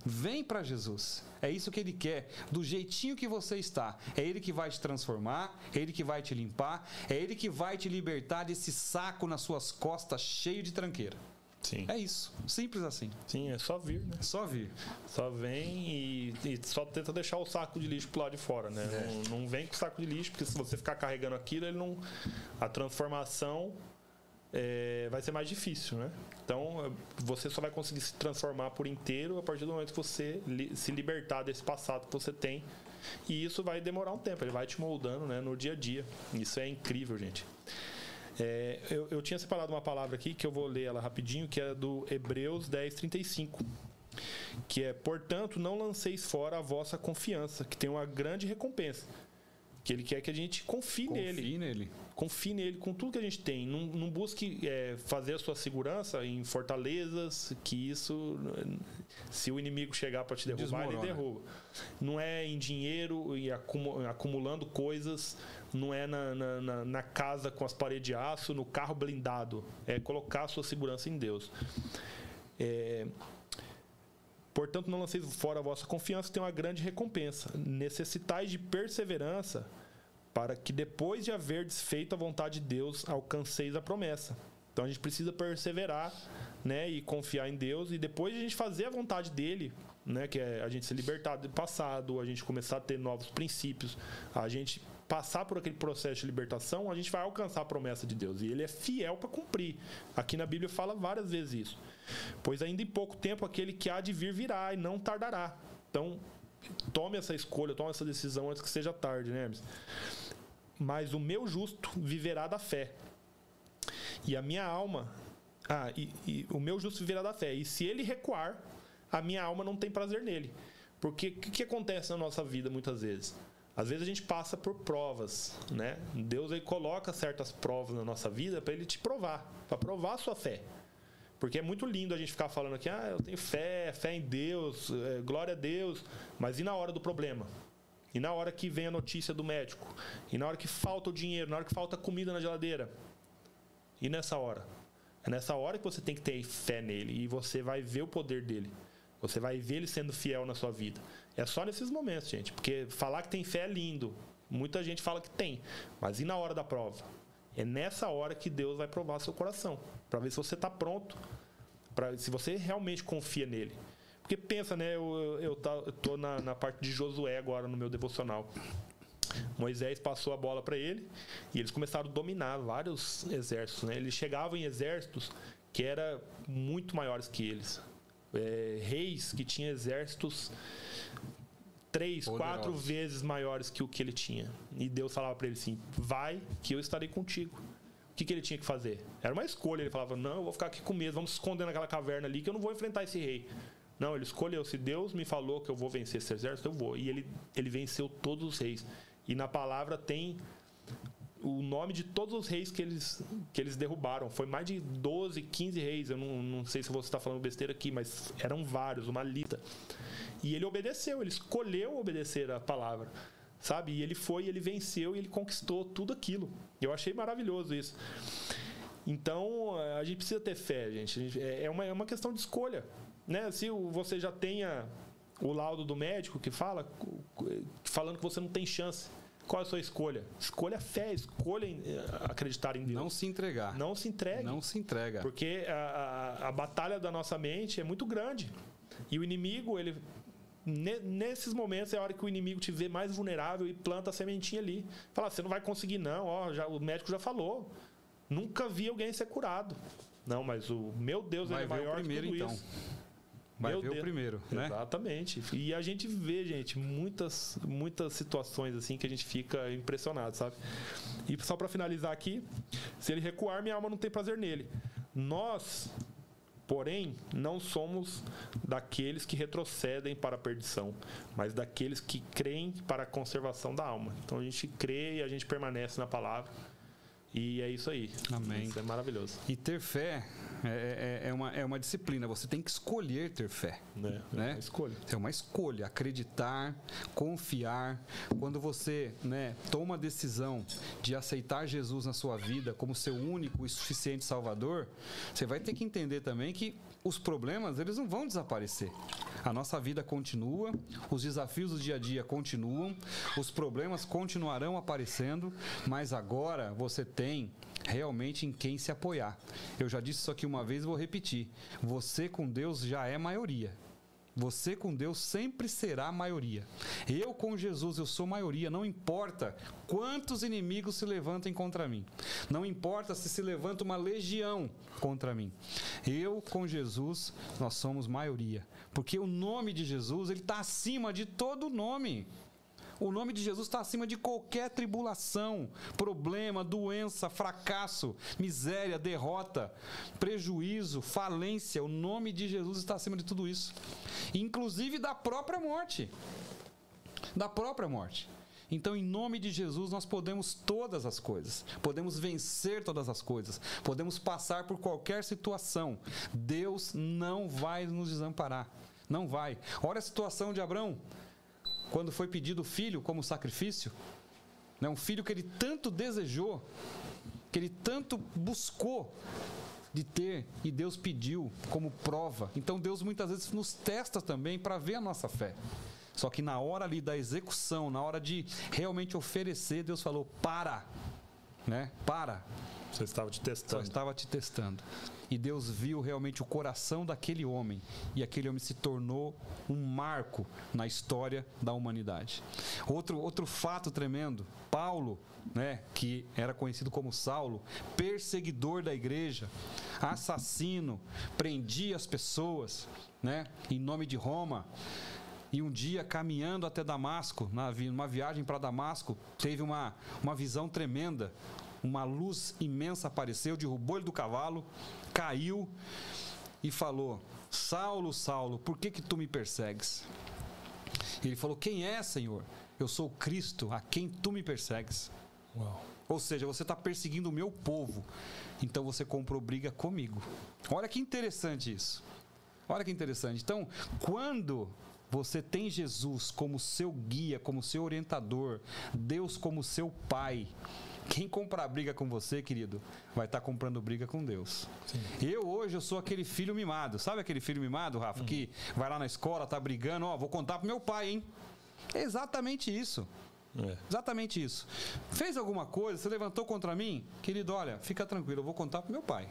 Vem para Jesus. É isso que ele quer, do jeitinho que você está. É ele que vai te transformar, é ele que vai te limpar, é ele que vai te libertar desse saco nas suas costas cheio de tranqueira. Sim. É isso. Simples assim. Sim, é só vir, né? Só vir. Só vem e, e só tenta deixar o saco de lixo pro lado de fora, né? É. Não, não vem com o saco de lixo, porque se você ficar carregando aquilo, ele não. A transformação é, vai ser mais difícil, né? Então, você só vai conseguir se transformar por inteiro a partir do momento que você li- se libertar desse passado que você tem. E isso vai demorar um tempo, ele vai te moldando né, no dia a dia. Isso é incrível, gente. É, eu, eu tinha separado uma palavra aqui que eu vou ler ela rapidinho, que é do Hebreus 10, 35. Que é, portanto, não lanceis fora a vossa confiança, que tem uma grande recompensa. Que ele quer que a gente confie, nele Confie nele. confie nele com tudo que a gente tem. Não, não busque é, fazer a sua segurança em fortalezas, que isso, se o inimigo chegar para te derrubar, ele Desmorona. derruba. Não é em dinheiro e acumu- acumulando coisas, não é na, na- na- na casa com as paredes de aço, no carro blindado. É colocar a sua segurança em Deus. É, Portanto, não lanceis fora a vossa confiança, tem uma grande recompensa. Necessitais de perseverança para que depois de haver desfeito a vontade de Deus, alcanceis a promessa. Então a gente precisa perseverar, né, e confiar em Deus e depois de a gente fazer a vontade dele, né, que é a gente se libertar do passado, a gente começar a ter novos princípios, a gente passar por aquele processo de libertação, a gente vai alcançar a promessa de Deus e ele é fiel para cumprir. Aqui na Bíblia fala várias vezes isso. Pois ainda em pouco tempo aquele que há de vir virá e não tardará. Então, tome essa escolha, tome essa decisão antes que seja tarde, né, Hermes? Mas o meu justo viverá da fé. E a minha alma. Ah, e, e o meu justo viverá da fé. E se ele recuar, a minha alma não tem prazer nele. Porque o que, que acontece na nossa vida muitas vezes? Às vezes a gente passa por provas, né? Deus ele coloca certas provas na nossa vida para ele te provar, para provar a sua fé. Porque é muito lindo a gente ficar falando aqui, ah, eu tenho fé, fé em Deus, é, glória a Deus, mas e na hora do problema? E na hora que vem a notícia do médico? E na hora que falta o dinheiro? Na hora que falta comida na geladeira? E nessa hora? É nessa hora que você tem que ter fé nele e você vai ver o poder dele. Você vai ver ele sendo fiel na sua vida. É só nesses momentos, gente. Porque falar que tem fé é lindo. Muita gente fala que tem. Mas e na hora da prova? É nessa hora que Deus vai provar seu coração. Para ver se você está pronto. Pra, se você realmente confia nele. Porque pensa, né? Eu, eu, tá- eu tô na, na parte de Josué agora no meu devocional. Moisés passou a bola para ele e eles começaram a dominar vários exércitos. Né? Eles chegavam em exércitos que eram muito maiores que eles. É, reis que tinham exércitos três, Poderosos. quatro vezes maiores que o que ele tinha. E Deus falava para ele assim: vai que eu estarei contigo. O que, que ele tinha que fazer? Era uma escolha. Ele falava: não, eu vou ficar aqui com medo, vamos se esconder naquela caverna ali que eu não vou enfrentar esse rei. Não, ele escolheu. Se Deus me falou que eu vou vencer esse exército, eu vou. E ele, ele venceu todos os reis. E na palavra tem o nome de todos os reis que eles, que eles derrubaram. Foi mais de 12, 15 reis. Eu não, não sei se você está falando besteira aqui, mas eram vários, uma lista. E ele obedeceu, ele escolheu obedecer a palavra. Sabe? E ele foi, ele venceu e ele conquistou tudo aquilo. Eu achei maravilhoso isso. Então, a gente precisa ter fé, gente. É é uma, é uma questão de escolha. Né? Se você já tenha o laudo do médico que fala, falando que você não tem chance, qual é a sua escolha? Escolha a fé, escolha em- eh, acreditar em Deus. Não se entregar. Não se entregue. Não se entrega. Porque a, a, a batalha da nossa mente é muito grande. E o inimigo, ele. ne- Nesses momentos é a hora que o inimigo te vê mais vulnerável e planta a sementinha ali. Fala, você não vai conseguir, não. Ó, já, o médico já falou. Nunca vi alguém ser curado. Não, mas o meu Deus Vai ele é maior primeiro, que tudo então. isso. Vai Meu ver Deus. o primeiro, né? Exatamente. E a gente vê, gente, muitas, muitas situações assim que a gente fica impressionado, sabe? E só para finalizar aqui, se ele recuar, minha alma não tem prazer nele. Nós, porém, não somos daqueles que retrocedem para a perdição, mas daqueles que creem para a conservação da alma. Então a gente crê e a gente permanece na palavra. E é isso aí. Amém. Isso é maravilhoso. E ter fé é, é- é uma, é uma disciplina. Você tem que escolher ter fé. Né? Né? É uma escolha. É uma escolha, acreditar, confiar. Quando você né, toma a decisão de aceitar Jesus na sua vida como seu único e suficiente Salvador, você vai ter que entender também que os problemas eles não vão desaparecer. A nossa vida continua, os desafios do dia a dia continuam, os problemas continuarão aparecendo, mas agora você tem realmente em quem se apoiar. Eu já disse isso aqui uma vez vou repetir. Você com Deus já é maioria. Você com Deus sempre será maioria. Eu com Jesus eu sou maioria, não importa quantos inimigos se levantem contra mim. Não importa se se levanta uma legião contra mim. Eu com Jesus nós somos maioria, porque o nome de Jesus ele está acima de todo nome. O nome de Jesus está acima de qualquer tribulação, problema, doença, fracasso, miséria, derrota, prejuízo, falência. O nome de Jesus está acima de tudo isso, inclusive da própria morte. Da própria morte. Então, em nome de Jesus, nós podemos todas as coisas, podemos vencer todas as coisas, podemos passar por qualquer situação. Deus não vai nos desamparar. Não vai. Olha a situação de Abraão quando foi pedido o filho como sacrifício, né? um filho que ele tanto desejou, que ele tanto buscou de ter e Deus pediu como prova. Então Deus muitas vezes nos testa também para ver a nossa fé. Só que na hora ali da execução, na hora de realmente oferecer, Deus falou: para, né? Para. Você estava te testando. Só estava te testando. E Deus viu realmente o coração daquele homem. E aquele homem se tornou um marco na história da humanidade. Outro, outro fato tremendo: Paulo, né, que era conhecido como Saulo, perseguidor da igreja, assassino, prendia as pessoas, né, em nome de Roma. E um dia, caminhando até Damasco, numa viagem para Damasco, teve uma, uma visão tremenda uma luz imensa apareceu, derrubou ele do cavalo, caiu e falou: Saulo, Saulo, por que que tu me persegues? Ele falou: Quem é, Senhor? Eu sou Cristo, a quem tu me persegues. Uau. Ou seja, você está perseguindo o meu povo, então você comprou briga comigo. Olha que interessante isso. Olha que interessante. Então, quando você tem Jesus como seu guia, como seu orientador, Deus como seu pai, quem comprar briga com você, querido, vai estar tá comprando briga com Deus. Sim. Eu hoje eu sou aquele filho mimado. Sabe aquele filho mimado, Rafa, uhum. que vai lá na escola, tá brigando, ó, vou contar pro meu pai, hein? É exatamente isso. É. Exatamente isso. Fez alguma coisa, você levantou contra mim? Querido, olha, fica tranquilo, eu vou contar pro meu pai.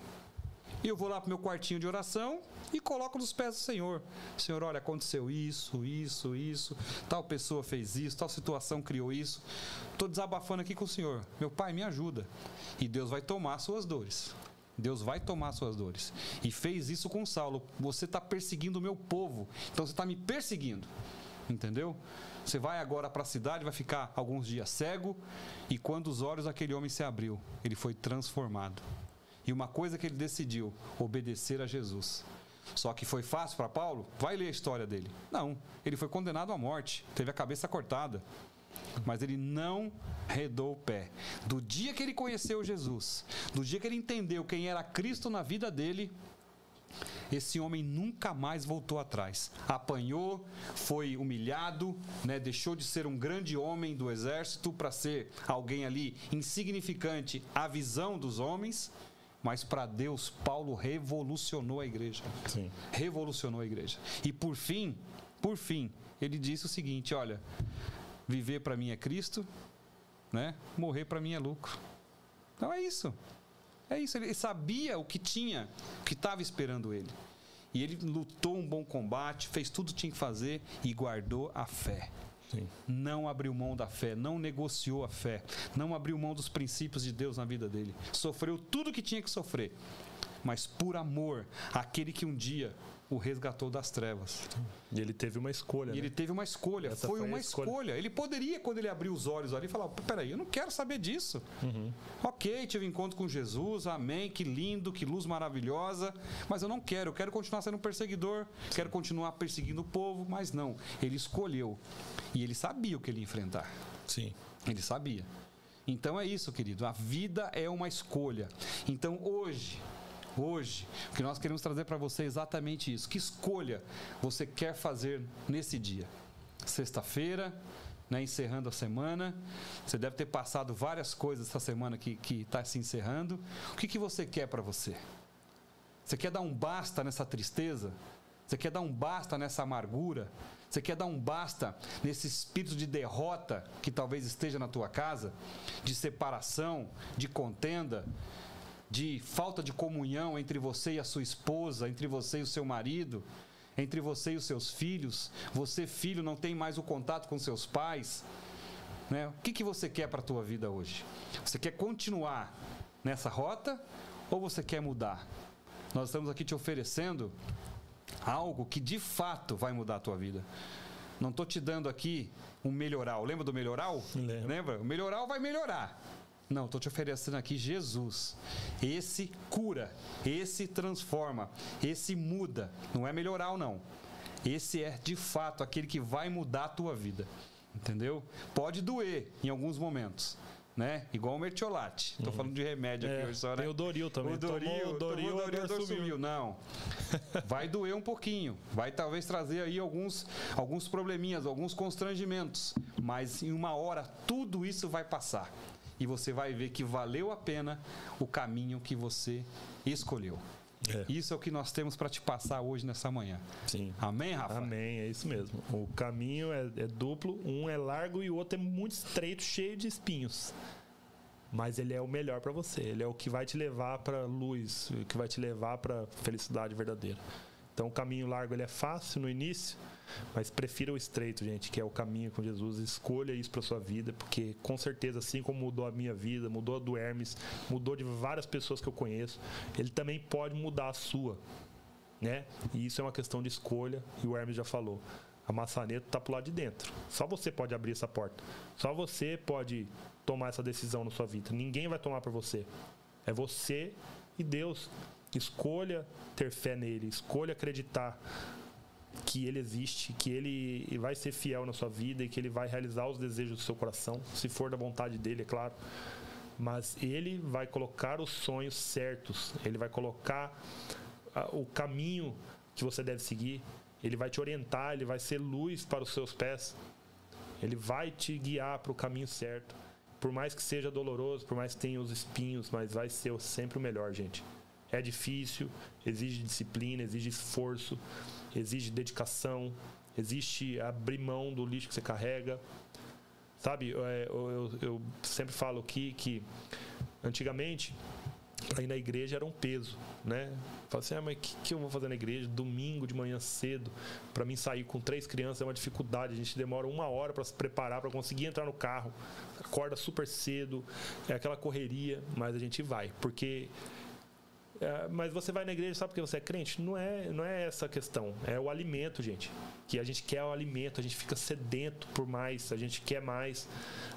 E eu vou lá pro meu quartinho de oração e coloco nos pés do Senhor. Senhor, olha, aconteceu isso, isso, isso, tal pessoa fez isso, tal situação criou isso. Estou desabafando aqui com o Senhor. Meu Pai, me ajuda. E Deus vai tomar suas dores. Deus vai tomar suas dores. E fez isso com Saulo. Você está perseguindo o meu povo. Então você está me perseguindo. Entendeu? Você vai agora para a cidade, vai ficar alguns dias cego. E quando os olhos daquele homem se abriu, ele foi transformado. E uma coisa que ele decidiu: obedecer a Jesus. Só que foi fácil para Paulo? Vai ler a história dele. Não, ele foi condenado à morte, teve a cabeça cortada. Mas ele não redou o pé. Do dia que ele conheceu Jesus, do dia que ele entendeu quem era Cristo na vida dele, esse homem nunca mais voltou atrás. Apanhou, foi humilhado, né? deixou de ser um grande homem do exército para ser alguém ali insignificante à visão dos homens mas para Deus, Paulo revolucionou a igreja. Sim. Revolucionou a igreja. E por fim, por fim, ele disse o seguinte: olha, viver para mim é Cristo, né? Morrer para mim é lucro. Então é isso. É isso. Ele sabia o que tinha, o que estava esperando ele. E ele lutou um bom combate, fez tudo o que tinha que fazer e guardou a fé. Sim. Não abriu mão da fé, não negociou a fé, não abriu mão dos princípios de Deus na vida dele. Sofreu tudo o que tinha que sofrer, mas por amor àquele que um dia o resgatou das trevas. E ele teve uma escolha. E né? ele teve uma escolha. Essa foi, uma escolha. escolha. Ele poderia, quando ele abriu os olhos ali, falar: peraí, eu não quero saber disso. Uhum. Ok, tive encontro com Jesus, amém, que lindo, que luz maravilhosa, mas eu não quero, eu quero continuar sendo um perseguidor, Sim. quero continuar perseguindo o povo, mas não. Ele escolheu. E ele sabia o que ele ia enfrentar. Sim. Ele sabia. Então é isso, querido. A vida é uma escolha. Então hoje, hoje, o que nós queremos trazer para você é exatamente isso. Que escolha você quer fazer nesse dia? Sexta-feira, né, encerrando a semana. Você deve ter passado várias coisas essa semana que está se encerrando. O que, que você quer para você? Você quer dar um basta nessa tristeza? Você quer dar um basta nessa amargura? Você quer dar um basta nesse espírito de derrota que talvez esteja na tua casa, de separação, de contenda, de falta de comunhão entre você e a sua esposa, entre você e o seu marido, entre você e os seus filhos. Você, filho, não tem mais o contato com seus pais. Né? O que, que você quer para a tua vida hoje? Você quer continuar nessa rota ou você quer mudar? Nós estamos aqui te oferecendo algo que de fato vai mudar a tua vida. Não estou te dando aqui um melhoral. Lembra do melhoral? Lembra. Lembra? O melhoral vai melhorar. Não, estou te oferecendo aqui Jesus. Esse cura, esse transforma, esse muda. Não é melhoral, não. Esse é de fato aquele que vai mudar a tua vida. Entendeu? Pode doer em alguns momentos. Né? Igual o mertiolate. Tô uhum. falando de remédio aqui é, hoje só, né? Tem o Doril também. O Doril, tomou, o Doril, tomou o Doril, Doril sumiu. sumiu. Não. Vai doer um pouquinho. Vai talvez trazer aí alguns, alguns probleminhas, alguns constrangimentos. Mas em uma hora tudo isso vai passar. E você vai ver que valeu a pena o caminho que você escolheu. É. Isso é o que nós temos para te passar hoje nessa manhã. Sim. Amém, Rafa? Amém, é isso mesmo. O caminho é, é duplo, um é largo e o outro é muito estreito, cheio de espinhos. Mas ele é o melhor para você. Ele é o que vai te levar para luz, o que vai te levar para felicidade verdadeira. Então o caminho largo ele é fácil no início, mas prefira o estreito, gente, que é o caminho com Jesus. Escolha isso para sua vida, porque com certeza, assim como mudou a minha vida, mudou a do Hermes, mudou de várias pessoas que eu conheço, ele também pode mudar a sua, né? E isso é uma questão de escolha, e o Hermes já falou. A maçaneta está pro lado de dentro. Só você pode abrir essa porta. Só você pode tomar essa decisão na sua vida. Ninguém vai tomar para você. É você e Deus. Escolha ter fé nele, escolha acreditar que ele existe, que ele vai ser fiel na sua vida e que ele vai realizar os desejos do seu coração, se for da vontade dele, é claro. Mas ele vai colocar os sonhos certos, ele vai colocar o caminho que você deve seguir, ele vai te orientar, ele vai ser luz para os seus pés, ele vai te guiar para o caminho certo. Por mais que seja doloroso, por mais que tenha os espinhos, mas vai ser sempre o melhor, gente. É difícil, exige disciplina, exige esforço, exige dedicação, existe abrir mão do lixo que você carrega. Sabe, eu, eu, eu sempre falo aqui que antigamente aí na igreja era um peso, né? Fala assim, ah, mas o que, que eu vou fazer na igreja? Domingo de manhã cedo, para mim sair com três crianças é uma dificuldade. A gente demora uma hora para se preparar para conseguir entrar no carro, acorda super cedo, é aquela correria, mas a gente vai, porque é, mas você vai na igreja só porque você é crente? Não é, não é essa a questão. É o alimento, gente. Que a gente quer o alimento, a gente fica sedento por mais, a gente quer mais.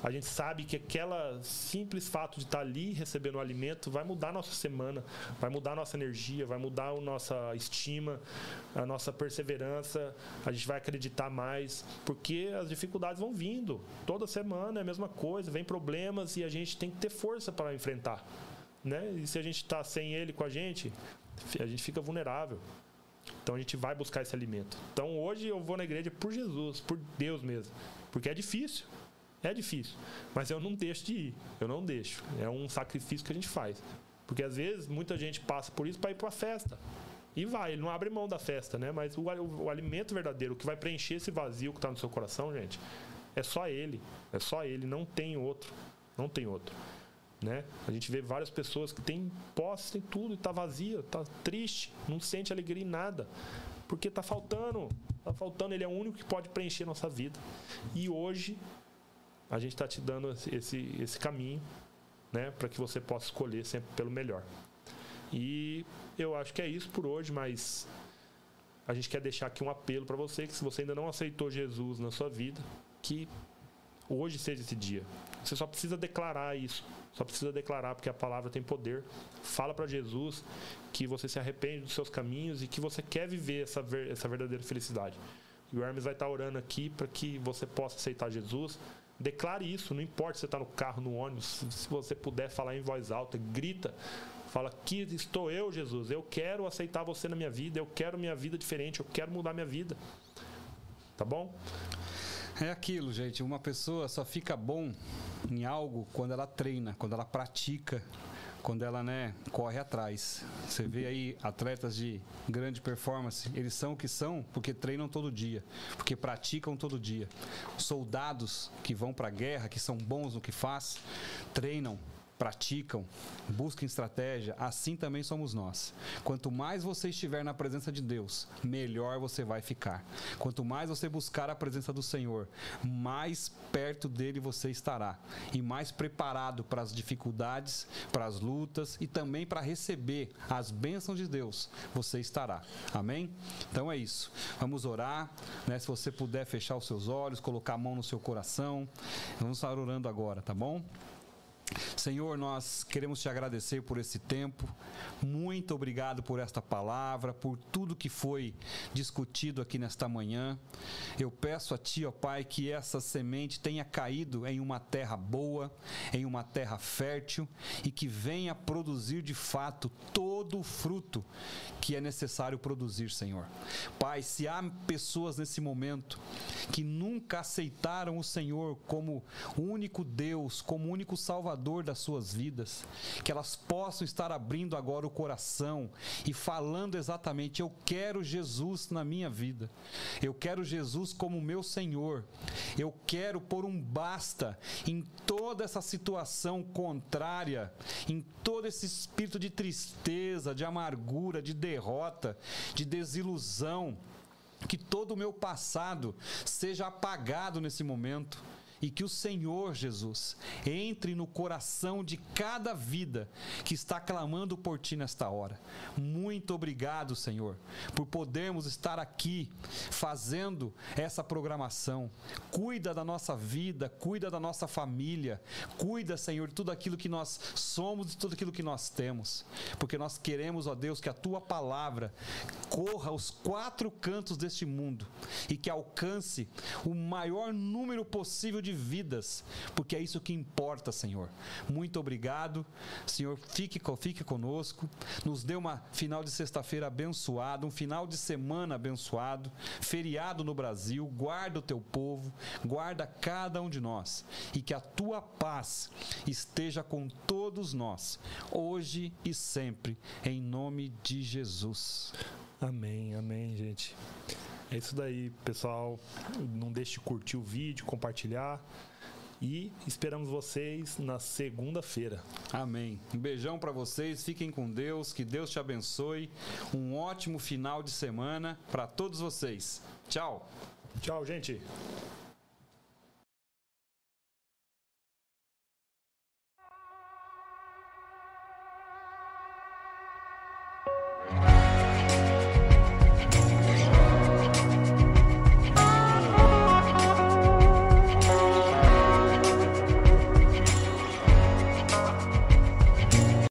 A gente sabe que aquela simples fato de estar ali recebendo o alimento vai mudar a nossa semana, vai mudar a nossa energia, vai mudar a nossa estima, a nossa perseverança. A gente vai acreditar mais, porque as dificuldades vão vindo. Toda semana é a mesma coisa, vem problemas e a gente tem que ter força para enfrentar né? E se a gente está sem ele com a gente, a gente fica vulnerável. Então a gente vai buscar esse alimento. Então hoje eu vou na igreja por Jesus, por Deus mesmo, porque é difícil. É difícil, mas eu não deixo de ir. Eu não deixo. É um sacrifício que a gente faz. Porque às vezes muita gente passa por isso para ir para a festa. E vai, ele não abre mão da festa, né? Mas o, o, o alimento verdadeiro, o que vai preencher esse vazio que está no seu coração, gente, é só ele. É só ele, não tem outro. Não tem outro. Né? A gente vê várias pessoas que têm posse, tem tudo e está vazia, está triste, não sente alegria em nada, porque está faltando, está faltando. Ele é o único que pode preencher nossa vida. E hoje a gente está te dando esse, esse caminho, né, para que você possa escolher sempre pelo melhor. E eu acho que é isso por hoje, mas a gente quer deixar aqui um apelo para você que se você ainda não aceitou Jesus na sua vida, que hoje seja esse dia. Você só precisa declarar isso. Só precisa declarar porque a palavra tem poder. Fala para Jesus que você se arrepende dos seus caminhos e que você quer viver essa, ver, essa verdadeira felicidade. E o Hermes vai estar orando aqui para que você possa aceitar Jesus. Declare isso, não importa se você está no carro, no ônibus, se você puder falar em voz alta, grita, fala que estou eu, Jesus, eu quero aceitar você na minha vida, eu quero minha vida diferente, eu quero mudar minha vida. Tá bom? É aquilo, gente. Uma pessoa só fica bom em algo quando ela treina, quando ela pratica, quando ela né, corre atrás. Você vê aí atletas de grande performance, eles são o que são porque treinam todo dia, porque praticam todo dia. Soldados que vão para a guerra, que são bons no que faz, treinam praticam, buscam estratégia, assim também somos nós. Quanto mais você estiver na presença de Deus, melhor você vai ficar. Quanto mais você buscar a presença do Senhor, mais perto dele você estará e mais preparado para as dificuldades, para as lutas e também para receber as bênçãos de Deus você estará. Amém? Então é isso. Vamos orar, né? Se você puder fechar os seus olhos, colocar a mão no seu coração. Vamos estar orando agora, tá bom? Senhor, nós queremos te agradecer por esse tempo. Muito obrigado por esta palavra, por tudo que foi discutido aqui nesta manhã. Eu peço a Ti, ó Pai, que essa semente tenha caído em uma terra boa, em uma terra fértil e que venha produzir de fato todo o fruto que é necessário produzir, Senhor. Pai, se há pessoas nesse momento que nunca aceitaram o Senhor como único Deus, como único Salvador das suas vidas, que elas possam estar abrindo agora o coração e falando exatamente: Eu quero Jesus na minha vida, eu quero Jesus como meu Senhor, eu quero pôr um basta em toda essa situação contrária, em todo esse espírito de tristeza, de amargura, de derrota, de desilusão. Que todo o meu passado seja apagado nesse momento e que o Senhor Jesus entre no coração de cada vida que está clamando por ti nesta hora. Muito obrigado, Senhor, por podermos estar aqui fazendo essa programação. Cuida da nossa vida, cuida da nossa família, cuida, Senhor, de tudo aquilo que nós somos e tudo aquilo que nós temos, porque nós queremos, ó Deus, que a tua palavra corra os quatro cantos deste mundo e que alcance o maior número possível de vidas, porque é isso que importa, Senhor. Muito obrigado. Senhor, fique, fique conosco. Nos dê uma final de sexta-feira abençoado, um final de semana abençoado, feriado no Brasil. Guarda o teu povo, guarda cada um de nós e que a tua paz esteja com todos nós, hoje e sempre, em nome de Jesus. Amém, amém, gente. É isso daí, pessoal. Não deixe de curtir o vídeo, compartilhar. E esperamos vocês na segunda-feira. Amém. Um beijão para vocês. Fiquem com Deus. Que Deus te abençoe. Um ótimo final de semana para todos vocês. Tchau. Tchau, gente.